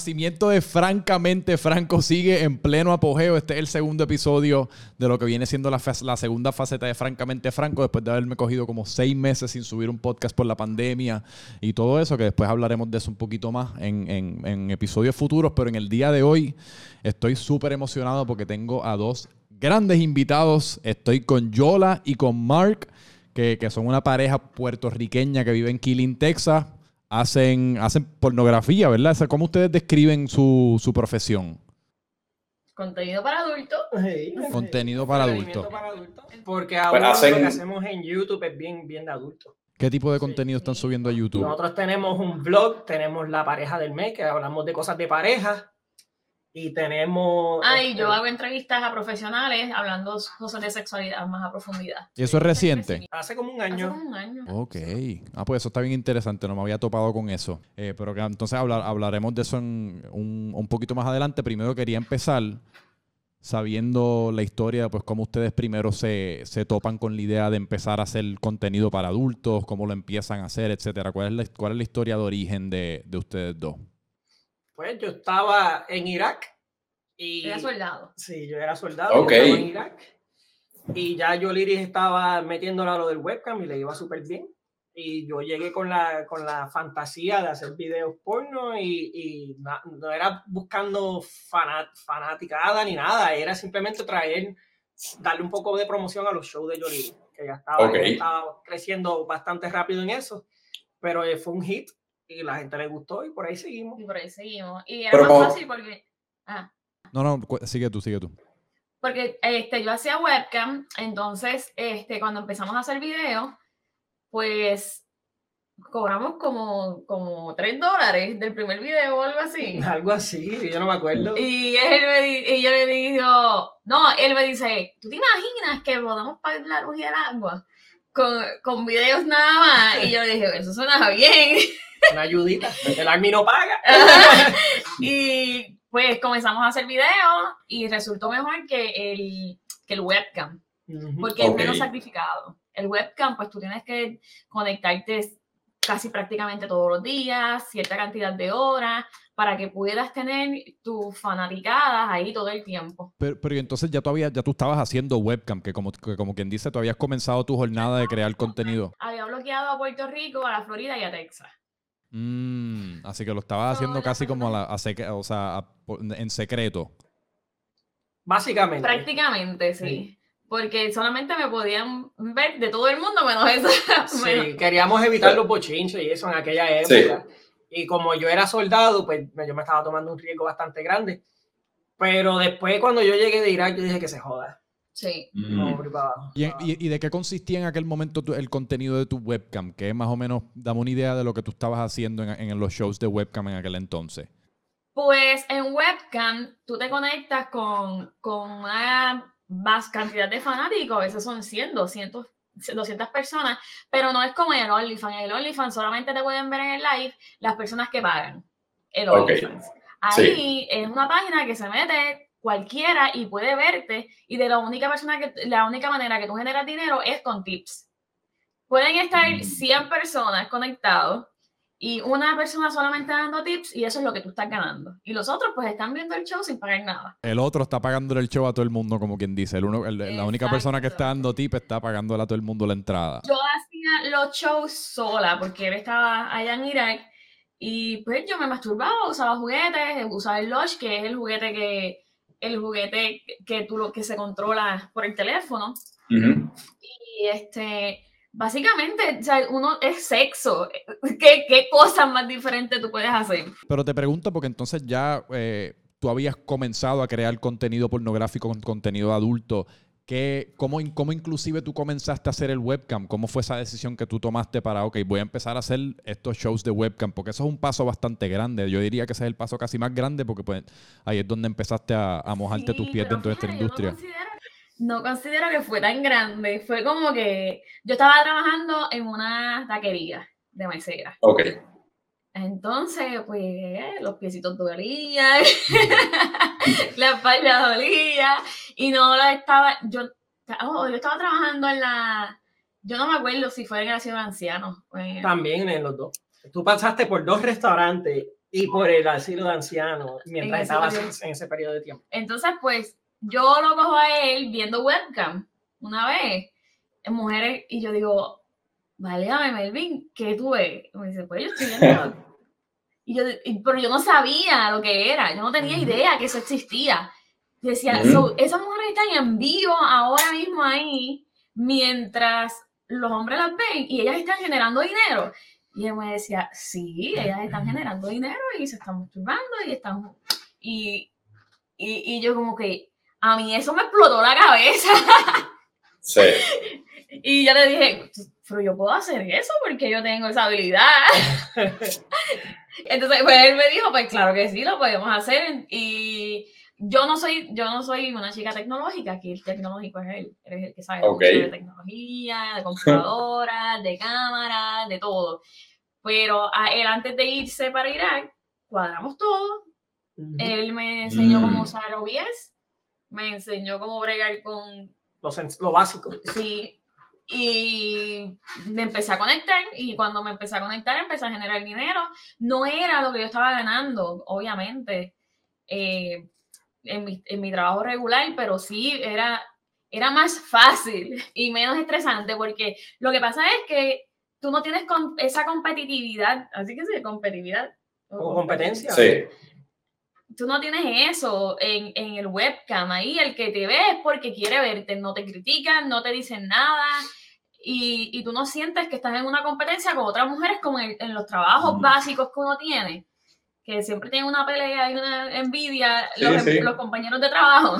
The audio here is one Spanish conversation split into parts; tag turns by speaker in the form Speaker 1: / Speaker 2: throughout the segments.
Speaker 1: renacimiento de Francamente Franco sigue en pleno apogeo. Este es el segundo episodio de lo que viene siendo la, segunda faceta de Francamente Franco, después de haberme cogido como seis meses sin subir un podcast por la pandemia y todo eso, que después hablaremos de eso un poquito más en, en episodios futuros. Pero en el día de hoy estoy súper emocionado porque tengo a dos grandes invitados. Estoy con Yola y con Mark, que, que son una pareja puertorriqueña que vive en Killing, Texas hacen, hacen pornografía, ¿verdad? ¿Cómo ustedes describen su, su profesión?
Speaker 2: Contenido para adultos.
Speaker 1: Contenido para adultos.
Speaker 3: Porque ahora lo que hacemos en YouTube es bien, bien de adultos.
Speaker 1: ¿Qué tipo de contenido están subiendo a YouTube?
Speaker 3: Nosotros tenemos un blog, tenemos la pareja del mes, que hablamos de cosas de pareja y tenemos...
Speaker 2: Ah, y yo este, hago entrevistas a profesionales hablando cosas de sexualidad más a profundidad.
Speaker 1: ¿Y eso es reciente?
Speaker 3: Hace como un año.
Speaker 2: Hace como un año.
Speaker 1: Ok. Ah, pues eso está bien interesante, no me había topado con eso. Eh, pero que, entonces hablaremos de eso un, un, poquito más adelante. Primero quería empezar sabiendo la historia, pues cómo ustedes primero se, se, topan con la idea de empezar a hacer contenido para adultos, cómo lo empiezan a hacer, etcétera. ¿Cuál es la, cuál es la historia de origen de, de ustedes dos?
Speaker 3: Pues yo estaba en Irak.
Speaker 2: Y, era soldado.
Speaker 3: Sí, yo era soldado. Estaba en Irak. Y ya yo Liris estaba metiéndola a lo del webcam y le iba súper bien. Y yo llegué con la, con la fantasía de hacer videos porno y, y no era buscando fanat, fanaticada ni nada, era simplemente traer, darle un poco de promoción a los shows de Yoliri, que ya estaba, estaba creciendo bastante rápido en eso, pero eh, fue un hit y la gente le gustó y por ahí seguimos.
Speaker 2: Y por ahí seguimos. Y era más fácil porque... Ah.
Speaker 1: No, no, sigue tú, sigue tú.
Speaker 2: Porque este, yo hacía webcam, entonces este, cuando empezamos a hacer video, pues cobramos como, como 3 dólares del primer video o algo así.
Speaker 3: Algo así, yo no me acuerdo.
Speaker 2: Y, él me, y yo le digo, no, él me dice, ¿tú te imaginas que podemos pagar la luz y el agua con, con videos nada más? Y yo le dije, eso suena bien.
Speaker 3: Una ayudita. El Army no paga.
Speaker 2: y pues comenzamos a hacer videos y resultó mejor que el, que el webcam. Porque es menos sacrificado. El webcam, pues tú tienes que conectarte casi prácticamente todos los días, cierta cantidad de horas, para que puedas tener tus fanaticadas ahí todo el tiempo.
Speaker 1: Pero, pero entonces ya tú, ya tú estabas haciendo webcam, que como, como quien dice, tú habías comenzado tu jornada de crear contenido.
Speaker 2: Había bloqueado a Puerto Rico, a la Florida y a Texas.
Speaker 1: Mm, así que lo estabas haciendo casi como a la, o sea, en secreto.
Speaker 3: Básicamente.
Speaker 2: Prácticamente, sí. Porque solamente me podían ver de todo el mundo menos eso.
Speaker 3: Sí, queríamos evitar los bochinches y eso en aquella época. Y como yo era soldado, pues yo me estaba tomando un riesgo bastante grande. Pero después, cuando yo llegué de Irak, yo dije que se joda.
Speaker 2: Sí.
Speaker 1: Mm. ¿Y, de qué consistía en aquel momento el contenido de tu webcam? Que más o menos, dame una idea de lo que tú estabas haciendo en, los shows de webcam en aquel entonces.
Speaker 2: Pues en webcam tú te conectas con, con una más cantidad de fanáticos, a veces son 100, 200, 200 personas, pero no es como en el OnlyFans. En el OnlyFans solamente te pueden ver en el live las personas que pagan el OnlyFans. Ahí es una página que se mete cualquiera y puede verte y de la única persona que la única manera que tú generas dinero es con tips. Pueden estar 100 mm. personas conectados y una persona solamente dando tips y eso es lo que tú estás ganando. Y los otros pues están viendo el show sin pagar nada.
Speaker 1: El otro está pagando el show a todo el mundo, como quien dice. El uno, la única persona que está dando tips está pagando a todo el mundo la entrada.
Speaker 2: Yo hacía los shows sola porque él estaba allá en Irak y pues yo me masturbaba, usaba juguetes, usaba el Lush, que es el juguete que el juguete que tú lo que se controla por el teléfono. Y este, básicamente, o sea, uno es sexo. ¿Qué, ¿Qué, cosas más diferentes tú puedes hacer?
Speaker 1: Pero te pregunto, porque entonces ya eh, tú habías comenzado a crear contenido pornográfico con contenido adulto cómo, ¿Cómo inclusive tú comenzaste a hacer el webcam? ¿Cómo fue esa decisión que tú tomaste para, ok, voy a empezar a hacer estos shows de webcam? Porque eso es un paso bastante grande. Yo diría que ese es el paso casi más grande porque pues, ahí es donde empezaste a, mojarte tus pies dentro de esta industria.
Speaker 2: No considero, que fue tan grande. Fue como que yo estaba trabajando en una taquería de mesera.
Speaker 4: Ok.
Speaker 2: Entonces, pues, los piecitos dolían, la espalda dolía, y no la estaba, yo, oh, yo estaba trabajando en la, yo no me acuerdo si fue en el de ancianos.
Speaker 3: También en los dos. Tú pasaste por dos restaurantes Y por el asilo de ancianos, mientras estaba en ese periodo de tiempo.
Speaker 2: Entonces, pues, yo lo cojo a él viendo webcam una vez, mujeres, y yo digo, válgame, Melvin, ¿qué tú ves? me dice, pues yo estoy viendo. y yo, pero yo no sabía lo que era, yo no tenía idea que eso existía. decía, esas mujeres están en vivo ahora mismo ahí, mientras los hombres las ven y ellas están generando dinero. Y él me decía, sí, ellas están generando dinero y se están masturbando y están... Y, y, y yo como que, a mí eso me explotó la cabeza.
Speaker 4: Sí.
Speaker 2: Y yo le dije, pero yo puedo hacer eso porque yo tengo esa habilidad. Entonces, pues él me dijo, pues claro que sí, lo podemos hacer. Y yo no soy, yo no soy una chica tecnológica, aquí el tecnológico es él, eres el que sabe de tecnología, de computadoras, de cámaras, de todo. Pero a él antes de irse para Irak, cuadramos todo. Él me enseñó cómo mm. usar OBS, me enseñó cómo bregar con...
Speaker 3: Lo, lo básico.
Speaker 2: Sí, y me empecé a conectar y cuando me empecé a conectar empecé a generar dinero. No era lo que yo estaba ganando, obviamente. Eh, en mi, en mi trabajo regular, pero sí era, era más fácil y menos estresante porque lo que pasa es que tú no tienes con esa competitividad, así que sí, competitividad.
Speaker 3: O competencia.
Speaker 4: Sí.
Speaker 2: Tú no tienes eso en, en, el webcam. Ahí el que te ve es porque quiere verte, no te critican, no te dicen nada. Y, y tú no sientes que estás en una competencia con otras mujeres como en, en los trabajos básicos que uno tiene que siempre tienen una pelea y una envidia em, los, compañeros de trabajo.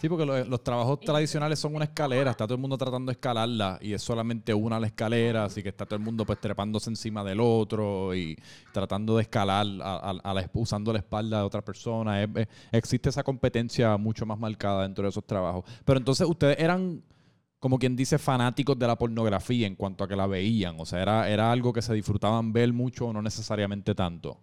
Speaker 1: Sí, porque los, trabajos tradicionales son una escalera, está todo el mundo tratando de escalarla y es solamente una la escalera, así que está todo el mundo pues trepándose encima del otro y tratando de escalar a, usando la espalda de otra persona. existe esa competencia mucho más marcada dentro de esos trabajos. Pero entonces ustedes eran, como quien dice, fanáticos de la pornografía en cuanto a que la veían, o sea, era, era algo que se disfrutaban ver mucho o no necesariamente tanto.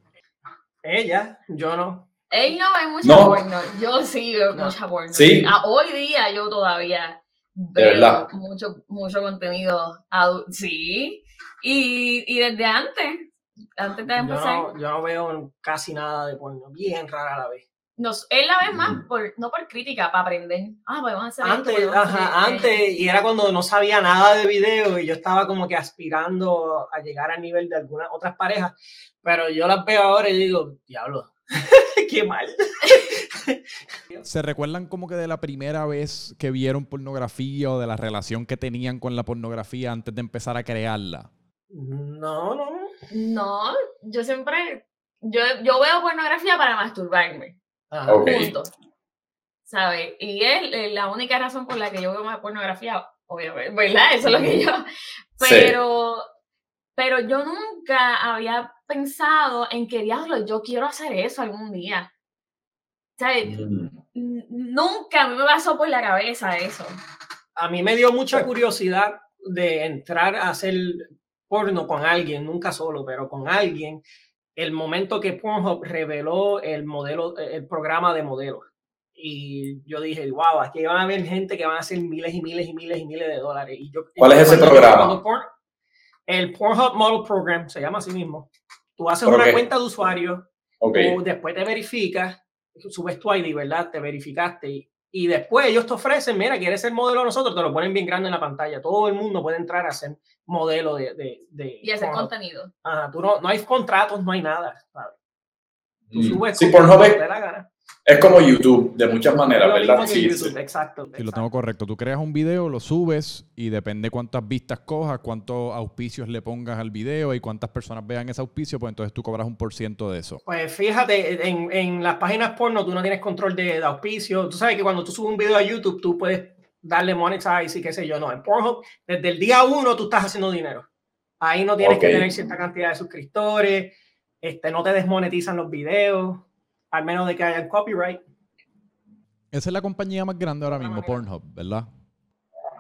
Speaker 3: Ella, yo no.
Speaker 2: Él no ve mucha porno, yo sí veo mucha porno.
Speaker 4: ¿Sí?
Speaker 2: A, hoy día yo todavía veo mucho, mucho contenido Sí, y, y desde antes, antes de empezar.
Speaker 3: Yo no, yo no veo casi nada de porno, bien rara a la vez.
Speaker 2: Nos, él la ve más por, no por crítica, para aprender. Ah, podemos hacer
Speaker 3: antes, ajá, antes, y era cuando no sabía nada de video y yo estaba como que aspirando a llegar al nivel de algunas otras parejas, pero yo las veo ahora y digo, diablo, qué mal.
Speaker 1: ¿Se recuerdan como que de la primera vez que vieron pornografía o de la relación que tenían con la pornografía antes de empezar a crearla?
Speaker 3: No, no.
Speaker 2: No, yo siempre, yo, yo veo pornografía para masturbarme.
Speaker 4: Ah, okay.
Speaker 2: ¿Sabes? Y es la única razón por la que yo veo más pornografía, obviamente, ¿verdad? Eso es lo que yo. Pero, pero yo nunca había pensado en que, diablo, yo quiero hacer eso algún día. ¿Sabes? Mm. Nunca me pasó por la cabeza eso.
Speaker 3: A mí me dio mucha curiosidad de entrar a hacer porno con alguien, nunca solo, pero con alguien el momento que Pornhub reveló el modelo, el programa de modelos. Y yo dije, wow, aquí van a haber gente que van a hacer miles y miles y miles y miles de dólares. Y yo,
Speaker 4: ¿Cuál es ese programa?
Speaker 3: el Pornhub Model Program se llama así mismo. Tú haces una cuenta de usuario, okay. después te verificas, subes tu ID, ¿verdad? Te verificaste y después ellos te ofrecen, mira, quieres ser modelo de nosotros, te lo ponen bien grande en la pantalla. Todo el mundo puede entrar a ser modelo de... de, de
Speaker 2: y hacer contenido.
Speaker 3: Ajá, tú no, no hay contratos, no hay nada. ¿sabes?
Speaker 4: Tú mm. subes sí, por no te la gana. Es como YouTube, de muchas maneras, ¿verdad?
Speaker 3: Sí, exacto.
Speaker 1: Si lo tengo correcto. Tú creas un video, lo subes y depende cuántas vistas cojas, cuántos auspicios le pongas al video y cuántas personas vean ese auspicio, pues entonces tú cobras un por ciento de eso.
Speaker 3: Pues fíjate, en, en, las páginas porno tú no tienes control de, de auspicio. Tú sabes que cuando tú subes un video a YouTube, tú puedes darle monetize y qué sé yo. No, en Pornhub, desde el día uno tú estás haciendo dinero. Ahí no tienes que tener cierta cantidad de suscriptores, este, no te desmonetizan los videos al menos de que haya copyright.
Speaker 1: Esa es la compañía más grande ahora mismo, Pornhub, ¿verdad?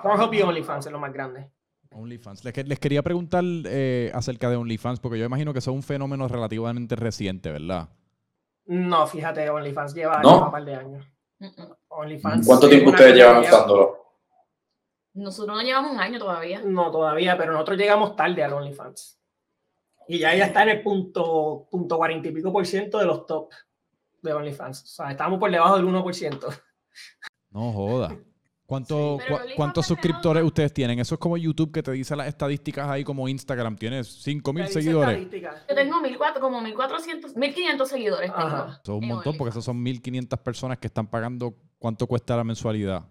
Speaker 3: Pornhub y OnlyFans es lo más grande.
Speaker 1: OnlyFans. Les, quería preguntar eh, acerca de OnlyFans, porque yo imagino que es un fenómeno relativamente reciente, ¿verdad?
Speaker 3: No, fíjate, OnlyFans lleva, un par de años.
Speaker 4: OnlyFans ¿Cuánto tiempo ustedes llevan usándolo?
Speaker 2: Nosotros no llevamos un año todavía.
Speaker 3: No, todavía, pero nosotros llegamos tarde al OnlyFans. Y ya ella está en el punto, punto 40 y pico por ciento de los top de OnlyFans. O sea, estamos por debajo del 1%.
Speaker 1: No joda. ¿Cuánto, ¿Cuántos suscriptores ustedes tienen? Eso es como YouTube que te dice las estadísticas ahí como Instagram. Tienes 5.000 seguidores.
Speaker 2: Yo tengo 1.400, como 1.400, 1.500 seguidores. Tengo
Speaker 1: Eso es un montón porque esos son 1.500 personas que están pagando. ¿Cuánto cuesta la mensualidad?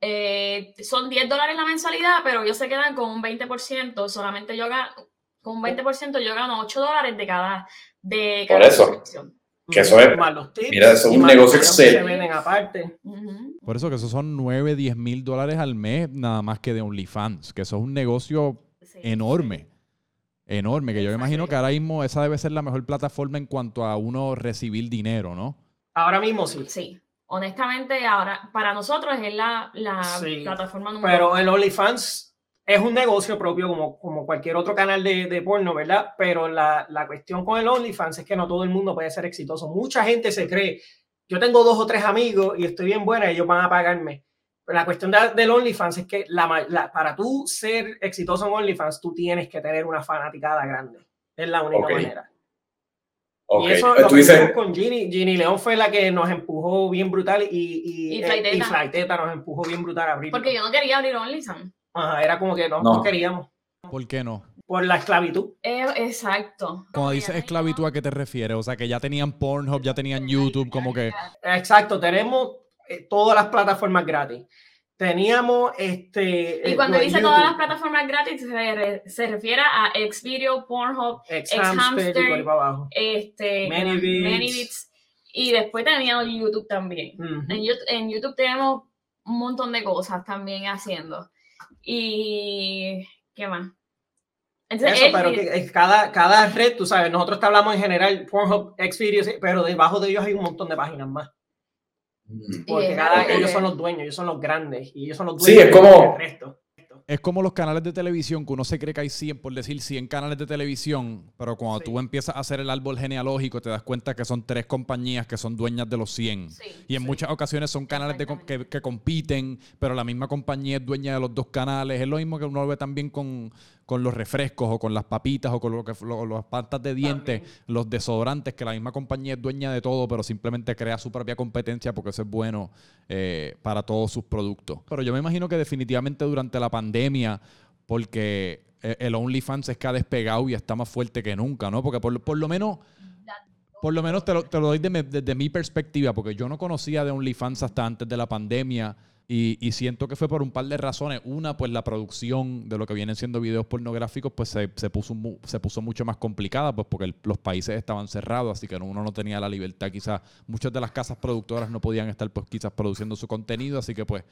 Speaker 2: Eh, son 10 dólares la mensualidad, pero ellos se quedan con un 20%. Solamente yo gano, con un 20% yo gano 8 dólares de cada, de
Speaker 4: cada Por eso. Que eso es, mira, eso es un negocio excelente.
Speaker 3: aparte.
Speaker 1: Por eso que eso son 9, 10 mil dólares al mes nada más que de OnlyFans, que eso es un negocio enorme. Enorme, que yo me imagino que ahora mismo esa debe ser la mejor plataforma en cuanto a uno recibir dinero, ¿no?
Speaker 3: Ahora mismo sí.
Speaker 2: Sí. Honestamente, ahora para nosotros es la, la plataforma
Speaker 3: número Pero el OnlyFans es un negocio propio como, como cualquier otro canal de, de porno, ¿verdad? Pero la, la, cuestión con el OnlyFans es que no todo el mundo puede ser exitoso. Mucha gente se cree, yo tengo dos o tres amigos y estoy bien buena y ellos van a pagarme. Pero la cuestión del OnlyFans es que la, para tú ser exitoso en OnlyFans, tú tienes que tener una fanaticada grande. Es la única manera. Y eso lo que con Ginny. Ginny León fue la que nos empujó bien brutal y, y,
Speaker 2: y, eh,
Speaker 3: Flighteta. nos empujó bien brutal a abrir.
Speaker 2: Porque yo no quería abrir OnlyFans.
Speaker 3: Ajá, era como que no, no, queríamos.
Speaker 1: ¿Por qué no?
Speaker 3: Por la esclavitud.
Speaker 2: Eh, exacto.
Speaker 1: Cuando dices esclavitud, ¿a qué te refieres? O sea, que ya tenían Pornhub, ya tenían YouTube, como que...
Speaker 3: Exacto, tenemos eh, todas las plataformas gratis. Teníamos este.
Speaker 2: Y cuando dice todas las plataformas gratis, se, refiere a Xvideo, Pornhub, Xhamster, este, ManyVids. Y después teníamos YouTube también. en, YouTube, en YouTube tenemos un montón de cosas también haciendo. Y. ¿Qué más?
Speaker 3: Eso, pero que cada, cada red, tú sabes, nosotros te hablamos en general, Pornhub, Xvideos, pero debajo de ellos hay un montón de páginas más. Mm. Porque cada, ellos son los dueños, ellos son los grandes y ellos son los dueños
Speaker 4: sí, es como,
Speaker 3: resto
Speaker 1: es como los canales de televisión, que uno se cree que hay 100, por decir 100 canales de televisión, pero cuando tú empiezas a hacer el árbol genealógico te das cuenta que son tres compañías que son dueñas de los 100. y en muchas ocasiones son canales de, que, que, compiten, pero la misma compañía es dueña de los dos canales. Es lo mismo que uno ve también con, con los refrescos o con las papitas o con lo que, las patas de dientes, los desodorantes, que la misma compañía es dueña de todo, pero simplemente crea su propia competencia porque eso es bueno eh, para todos sus productos. Pero yo me imagino que definitivamente durante la pandemia, porque e, el OnlyFans es que ha despegado y está más fuerte que nunca, ¿no? Porque por, por lo menos... Por lo menos te lo, te lo doy desde mi perspectiva, porque yo no conocía de OnlyFans hasta antes de la pandemia. Y, siento que fue por un par de razones. Una, pues la producción de lo que vienen siendo videos pornográficos, pues se, puso, se puso mucho más complicada, pues porque los países estaban cerrados, así que uno no tenía la libertad. Quizás muchas de las casas productoras no podían estar, pues quizás produciendo su contenido, así que pues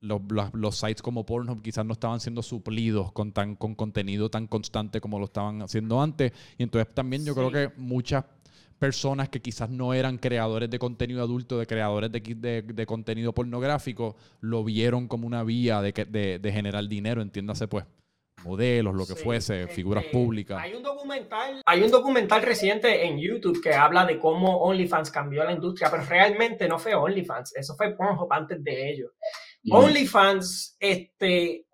Speaker 1: los, los, sites como Pornhub quizás no estaban siendo suplidos con, tan, con contenido tan constante como lo estaban haciendo antes. Y entonces también yo creo que muchas personas que quizás no eran creadores de contenido adulto, de creadores de, de, contenido pornográfico, lo vieron como una vía de, de generar dinero, entiéndase pues modelos, lo que fuese, este, figuras públicas.
Speaker 3: Hay un documental, hay un documental reciente en YouTube que habla de cómo OnlyFans cambió la industria, pero realmente no fue OnlyFans, eso fue Pornhub antes de ello. Mm. OnlyFans, este,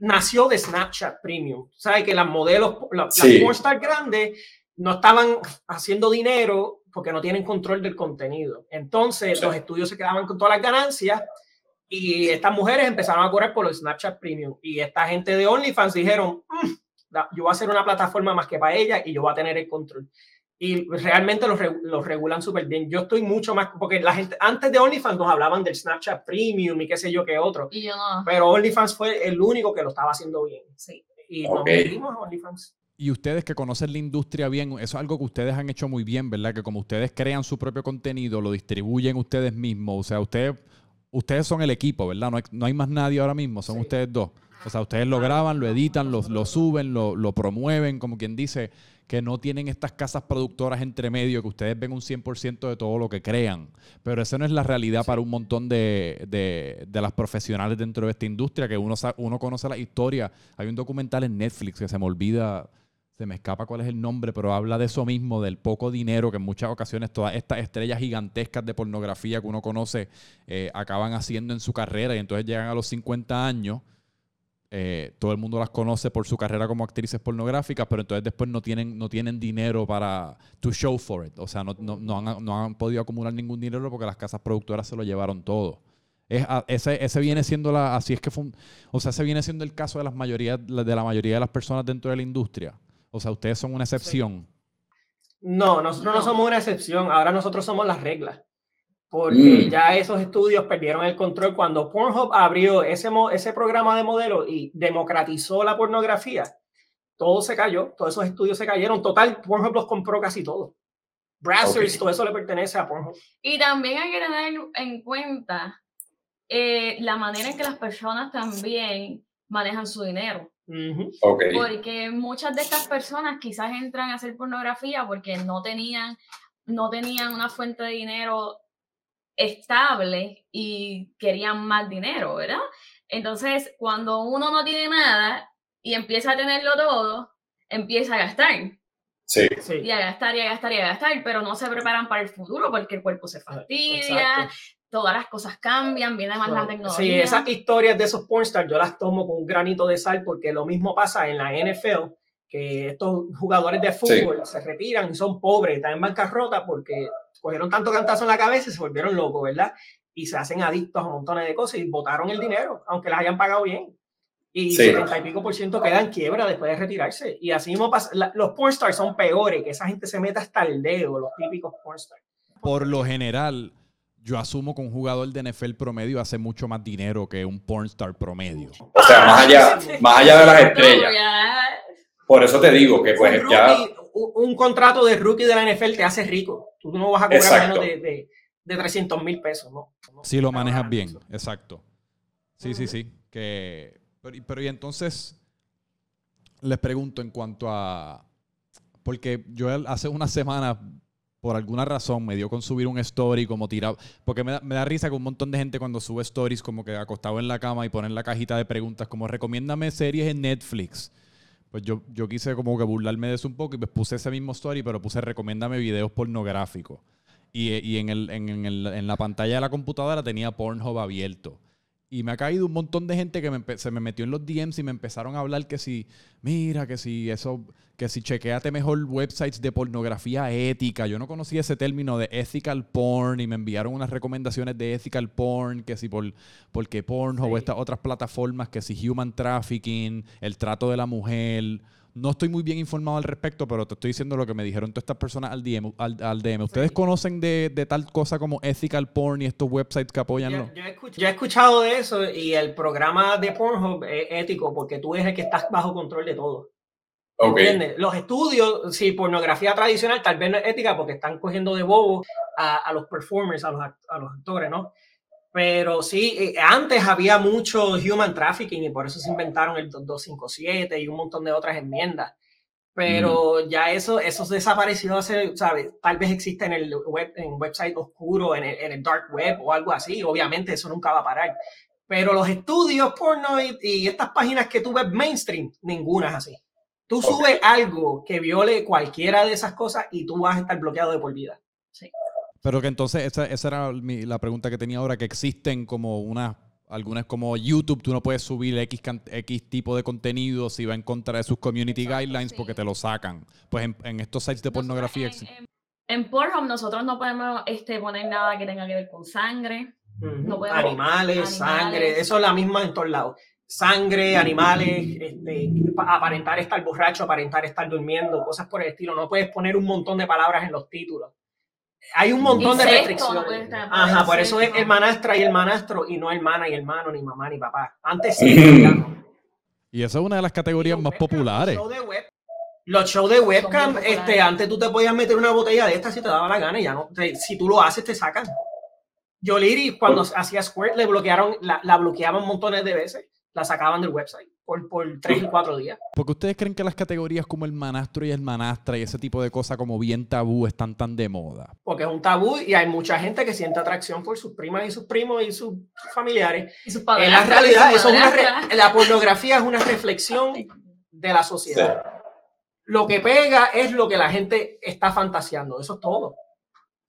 Speaker 3: nació de Snapchat Premium. Sabes que las modelos, las sí. grandes no estaban haciendo dinero porque no tienen control del contenido. Entonces los estudios se quedaban con todas las ganancias y estas mujeres empezaron a cobrar por los Snapchat Premium. Y esta gente de OnlyFans dijeron, mm, yo voy a hacer una plataforma más que para ella y yo voy a tener el control. Y realmente los, los regulan súper bien. Yo estoy mucho más, porque la gente, antes de OnlyFans nos hablaban del Snapchat Premium y qué sé yo qué otro. Pero OnlyFans fue el único que lo estaba haciendo bien. Sí. Y nos metimos a OnlyFans.
Speaker 1: Y ustedes que conocen la industria bien, eso es algo que ustedes han hecho muy bien, ¿verdad? Que como ustedes crean su propio contenido, lo distribuyen ustedes mismos. O sea, ustedes, ustedes son el equipo, ¿verdad? No hay, no hay más nadie ahora mismo, son ustedes dos. O sea, ustedes lo graban, lo editan, lo, lo suben, lo, lo, promueven, como quien dice, que no tienen estas casas productoras entre medio, que ustedes ven un 100% de todo lo que crean. Pero eso no es la realidad para un montón de, de, de, las profesionales dentro de esta industria, que uno, uno conoce la historia. Hay un documental en Netflix que se me olvida se me escapa cuál es el nombre, pero habla de eso mismo, del poco dinero que en muchas ocasiones todas estas estrellas gigantescas de pornografía que uno conoce eh, acaban haciendo en su carrera y entonces llegan a los 50 años eh, todo el mundo las conoce por su carrera como actrices pornográficas, pero entonces después no tienen, no tienen dinero para to show for it. O sea, no, no, no, han, no han, podido acumular ningún dinero porque las casas productoras se lo llevaron todo. Es, ese, ese viene siendo la, así es que o sea, ese viene siendo el caso de las mayoría, de la mayoría de las personas dentro de la industria. O sea, ustedes son una excepción.
Speaker 3: No, nosotros no somos una excepción. Ahora nosotros somos las reglas porque mm. ya esos estudios perdieron el control cuando Pornhub abrió ese, ese programa de modelo y democratizó la pornografía. Todo se cayó, todos esos estudios se cayeron. Total, Pornhub los compró casi todo. Brazzers, todo eso le pertenece a Pornhub.
Speaker 2: Y también hay que tener en cuenta eh, la manera en que las personas también manejan su dinero. Porque muchas de estas personas quizás entran a hacer pornografía porque no tenían, no tenían una fuente de dinero estable y querían más dinero, ¿verdad? Entonces, cuando uno no tiene nada y empieza a tenerlo todo, empieza a gastar.
Speaker 4: Sí.
Speaker 2: Y a gastar y a gastar y a gastar, pero no se preparan para el futuro porque el cuerpo se fastidia, todas las cosas cambian, viene más la tecnología.
Speaker 3: Sí, esas historias de esos pornstars yo las tomo con un granito de sal porque lo mismo pasa en la NFL, que estos jugadores de fútbol se retiran y son pobres, están en bancarrota porque cogieron tanto cantazo en la cabeza y se volvieron locos, ¿verdad? Y se hacen adictos a montones de cosas y botaron el dinero, aunque les hayan pagado bien. Y sí. 70 y pico por ciento quedan quiebra después de retirarse. Y así mismo pasa. los pornstars son peores, que esa gente se meta hasta el dedo, los típicos pornstars.
Speaker 1: Por lo general, yo asumo que un jugador de NFL promedio hace mucho más dinero que un pornstar promedio.
Speaker 4: O sea, más allá, más allá de las estrellas. Por eso te digo que pues ya
Speaker 3: un contrato de rookie de la NFL te hace rico. Tú no vas a cobrar menos de, de, 300 mil pesos, ¿no?
Speaker 1: Si lo manejas bien, exacto. Sí, sí, sí. Que, pero, y entonces les pregunto en cuanto a... Porque yo hace una semana, por alguna razón, me dio con subir un story como tirado. Porque me da, me da, risa que un montón de gente cuando sube stories como que acostado en la cama y ponen la cajita de preguntas como recomiéndame series en Netflix pues yo, yo quise como que burlarme de eso un poco y pues puse ese mismo story, pero puse recomiéndame videos pornográficos. Y, y en, el, en, el, en, la pantalla de la computadora tenía Pornhub abierto. Y me ha caído un montón de gente que se me metió en los DMs y me empezaron a hablar que si, mira, que si eso, que si chequeate mejor websites de pornografía ética. Yo no conocía ese término de ethical porn y me enviaron unas recomendaciones de ethical porn, que si por, porque Pornhub o estas otras plataformas, que si human trafficking, el trato de la mujer. No estoy muy bien informado al respecto, pero te estoy diciendo lo que me dijeron todas estas personas al DM. Al, DM. ¿Ustedes conocen de, de, tal cosa como ethical porn y estos websites que apoyan?
Speaker 3: Yo, yo, he escuchado de eso y el programa de Pornhub es ético porque tú eres el que estás bajo control de todo. ¿Entiendes? Los estudios, si pornografía tradicional tal vez no es ética porque están cogiendo de bobo a, a los performers, a los, a los actores, ¿no? Pero sí, eh, antes había mucho human trafficking y por eso se inventaron el 257 y un montón de otras enmiendas. Pero ya eso, eso desapareció hace, ¿sabes? Tal vez existe en el web, en website oscuro, en el, en el dark web o algo así. Obviamente eso nunca va a parar. Pero los estudios porno y, estas páginas que tú ves mainstream, ninguna es así. Tú subes algo que viole cualquiera de esas cosas y tú vas a estar bloqueado de por vida. Sí.
Speaker 1: Pero que entonces, esa, esa era la pregunta que tenía ahora, que existen como unas, algunas como YouTube, tú no puedes subir X, X tipo de contenido si va en contra de sus community guidelines porque te lo sacan. Pues en, estos sites de pornografía...
Speaker 2: En, en, Pornhub nosotros no podemos este, poner nada que tenga que ver con sangre.
Speaker 3: animales, sangre, eso es la misma en todos lados. Sangre, animales, este, aparentar estar borracho, aparentar estar durmiendo, cosas por el estilo. No puedes poner un montón de palabras en los títulos hay un montón de restricciones. Ajá, por eso es el manastra y el manastro y no hermana y hermano, ni mamá ni papá. Antes sí.
Speaker 1: y esa es una de las categorías más populares.
Speaker 3: Los shows de webcam, este, antes tú te podías meter una botella de esta si te daba la gana y ya no. Si tú lo haces, te sacan. Yo, Liri, cuando hacía Squirt, le bloquearon, la, la bloqueaban montones de veces la sacaban del website por, por tres y cuatro días.
Speaker 1: Porque ustedes creen que las categorías como el manastro y el manastra y ese tipo de cosas como bien tabú están tan de moda.
Speaker 3: Porque es un tabú y hay mucha gente que siente atracción por sus primas y sus primos y sus familiares. Y sus padres. En la realidad, eso es una la pornografía es una reflexión de la sociedad. Lo que pega es lo que la gente está fantaseando, eso es todo.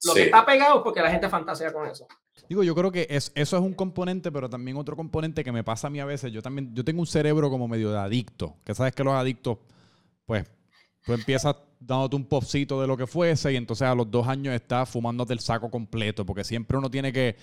Speaker 3: Lo que está pegado es porque la gente fantasea con eso.
Speaker 1: Digo, yo creo que es, eso es un componente, pero también otro componente que me pasa a mí a veces. Yo también, yo tengo un cerebro como medio de adicto, que sabes que los adictos, pues, tú empiezas dándote un popcito de lo que fuese y entonces a los dos años estás fumándote el saco completo, porque siempre uno tiene que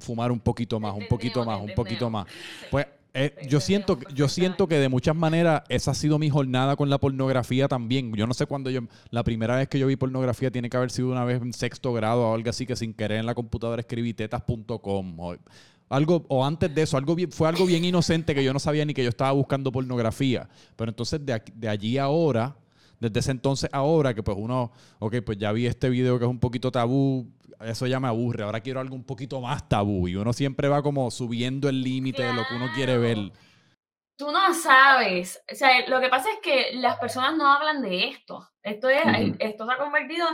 Speaker 1: fumar un poquito más, un poquito más, un poquito más. Pues eh, yo siento, yo siento que de muchas maneras esa ha sido mi jornada con la pornografía también. Yo no sé cuándo yo, la primera vez que yo vi pornografía tiene que haber sido una vez en sexto grado o algo así que sin querer en la computadora escribí tetas.com o algo, o antes de eso, algo fue algo bien inocente que yo no sabía ni que yo estaba buscando pornografía. Pero entonces de, de allí ahora, desde ese entonces ahora, que pues uno, ok, pues ya vi este video que es un poquito tabú, eso ya me aburre, ahora quiero algo un poquito más tabú y uno siempre va como subiendo el límite de lo que uno quiere ver.
Speaker 2: Tú no sabes, o sea, lo que pasa es que las personas no hablan de esto. Esto, es, esto se ha convertido,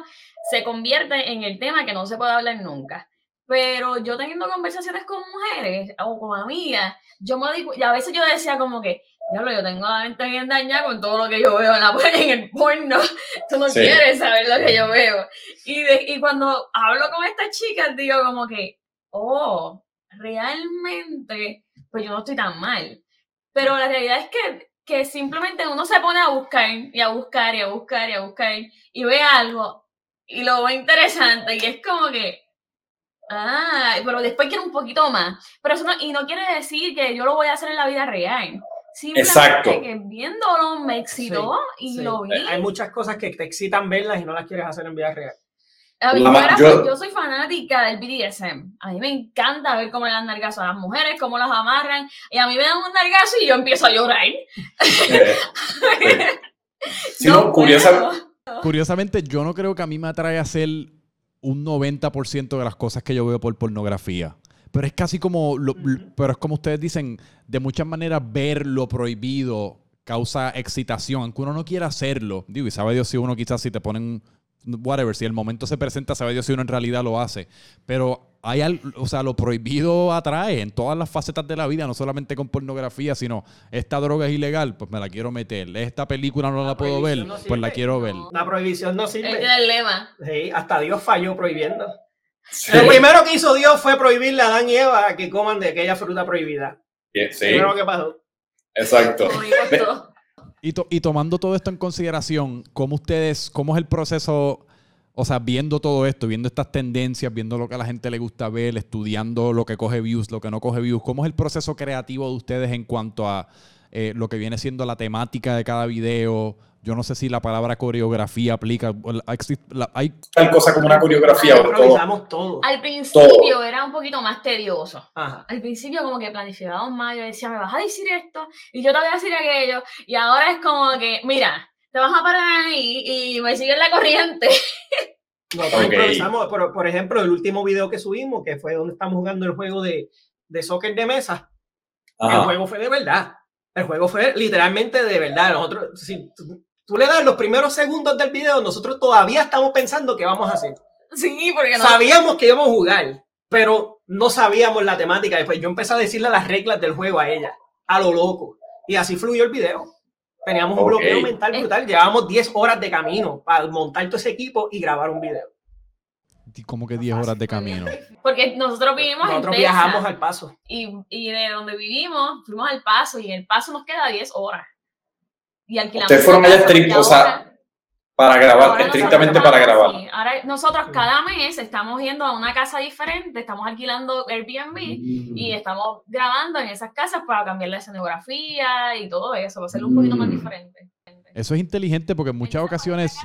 Speaker 2: se convierte en el tema que no se puede hablar nunca. Pero yo teniendo conversaciones con mujeres o con amigas, yo me digo, y a veces yo decía como que, yo tengo la mente bien dañada con todo lo que yo veo en, la, en el porno. Tú no quieres saber lo que yo veo. Y, y cuando hablo con estas chicas, digo como que, oh, realmente, pues yo no estoy tan mal. Pero la realidad es que, que simplemente uno se pone a buscar y a buscar y a buscar y a buscar y ve algo y lo ve interesante y es como que, ah, pero después quiero un poquito más. Pero eso no, y no quiere decir que yo lo voy a hacer en la vida real. Exacto. que viéndolo me excitó y lo vi.
Speaker 3: Hay muchas cosas que te excitan verlas y no las quieres hacer en vida real.
Speaker 2: yo, soy fanática del BDSM. A mí me encanta ver cómo le dan nargazo a las mujeres, cómo las amarran. Y a mí me dan un nargazo y yo empiezo a llorar.
Speaker 1: curiosamente, yo no creo que a mí me atrae hacer un 90% de las cosas que yo veo por pornografía. Pero es casi como, pero es como ustedes dicen, de muchas maneras ver lo prohibido causa excitación, aunque uno no quiera hacerlo. Digo, y sabe Dios si uno quizás si te ponen, whatever, si el momento se presenta, sabe Dios si uno en realidad lo hace. Pero hay algo, o sea, lo prohibido atrae en todas las facetas de la vida, no solamente con pornografía, sino esta droga es ilegal, pues me la quiero meter. Esta película no la, puedo ver, pues la quiero ver.
Speaker 3: La prohibición no sirve.
Speaker 2: Es el lema.
Speaker 3: Sí, hasta Dios falló prohibiendo. Lo primero que hizo Dios fue prohibirle a Adán y Eva que coman de aquella fruta prohibida.
Speaker 4: Sí. Lo
Speaker 3: que pasó.
Speaker 4: Exacto.
Speaker 1: y, y tomando todo esto en consideración, ¿cómo ustedes, cómo es el proceso, o sea, viendo todo esto, viendo estas tendencias, viendo lo que a la gente le gusta ver, estudiando lo que coge views, lo que no coge views, ¿cómo es el proceso creativo de ustedes en cuanto a eh, lo que viene siendo la temática de cada video? Yo no sé si la palabra coreografía aplica. Hay
Speaker 4: tal cosa como una coreografía.
Speaker 3: Improvisamos todo.
Speaker 2: Al principio era un poquito más tedioso. Al principio como que planificábamos más. Yo decía, me vas a decir esto y yo te voy a decir aquello. Y ahora es como que, mira, te vas a parar ahí y me sigues la corriente.
Speaker 3: Nosotros improvisamos, por, por, ejemplo, el último video que subimos, que fue donde estamos jugando el juego de, de soccer de mesa, el juego fue de verdad. El juego fue literalmente de verdad. Nosotros, si, tú le das los primeros segundos del video, nosotros todavía estamos pensando qué vamos a hacer.
Speaker 2: Sí, porque no.
Speaker 3: Sabíamos que íbamos a jugar, pero no sabíamos la temática. Después yo empecé a decirle las reglas del juego a ella, a lo loco. Y así fluyó el video. Teníamos un bloqueo mental brutal. Llevábamos 10 horas de camino para montar todo ese equipo y grabar un video.
Speaker 1: ¿Cómo que 10 horas de camino?
Speaker 2: Porque nosotros vivimos
Speaker 3: nosotros viajamos al paso.
Speaker 2: Y, y de donde vivimos, fuimos al paso y en el paso nos queda 10 horas y alquilamos.
Speaker 4: Ustedes fueron allá estrictos, o sea, para grabar, estrictamente para grabar.
Speaker 2: Ahora nosotros cada mes estamos yendo a una casa diferente, estamos alquilando Airbnb y mm. estamos grabando en esas casas para cambiar la escenografía y todo eso, para hacerlo un poquito más mm. diferente.
Speaker 1: Eso es inteligente porque en muchas ocasiones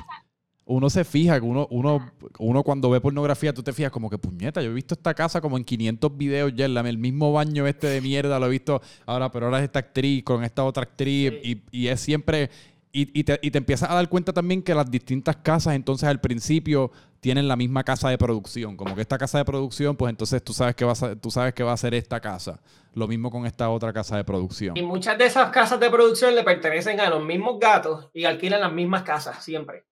Speaker 1: uno se fija, uno, uno, uno cuando ve pornografía, tú te fijas como que puñeta, yo he visto esta casa como en 500 videos ya, el mismo baño este de mierda lo he visto ahora, pero ahora es esta actriz con esta otra actriz y, y, es siempre... Y, y, te, y te empiezas a dar cuenta también que las distintas casas entonces al principio tienen la misma casa de producción, como que esta casa de producción, pues entonces tú sabes que, vas a, tú sabes que va a ser esta casa. Lo mismo con esta otra casa de producción.
Speaker 3: Y muchas de esas casas de producción le pertenecen a los mismos gatos y alquilan las mismas casas siempre.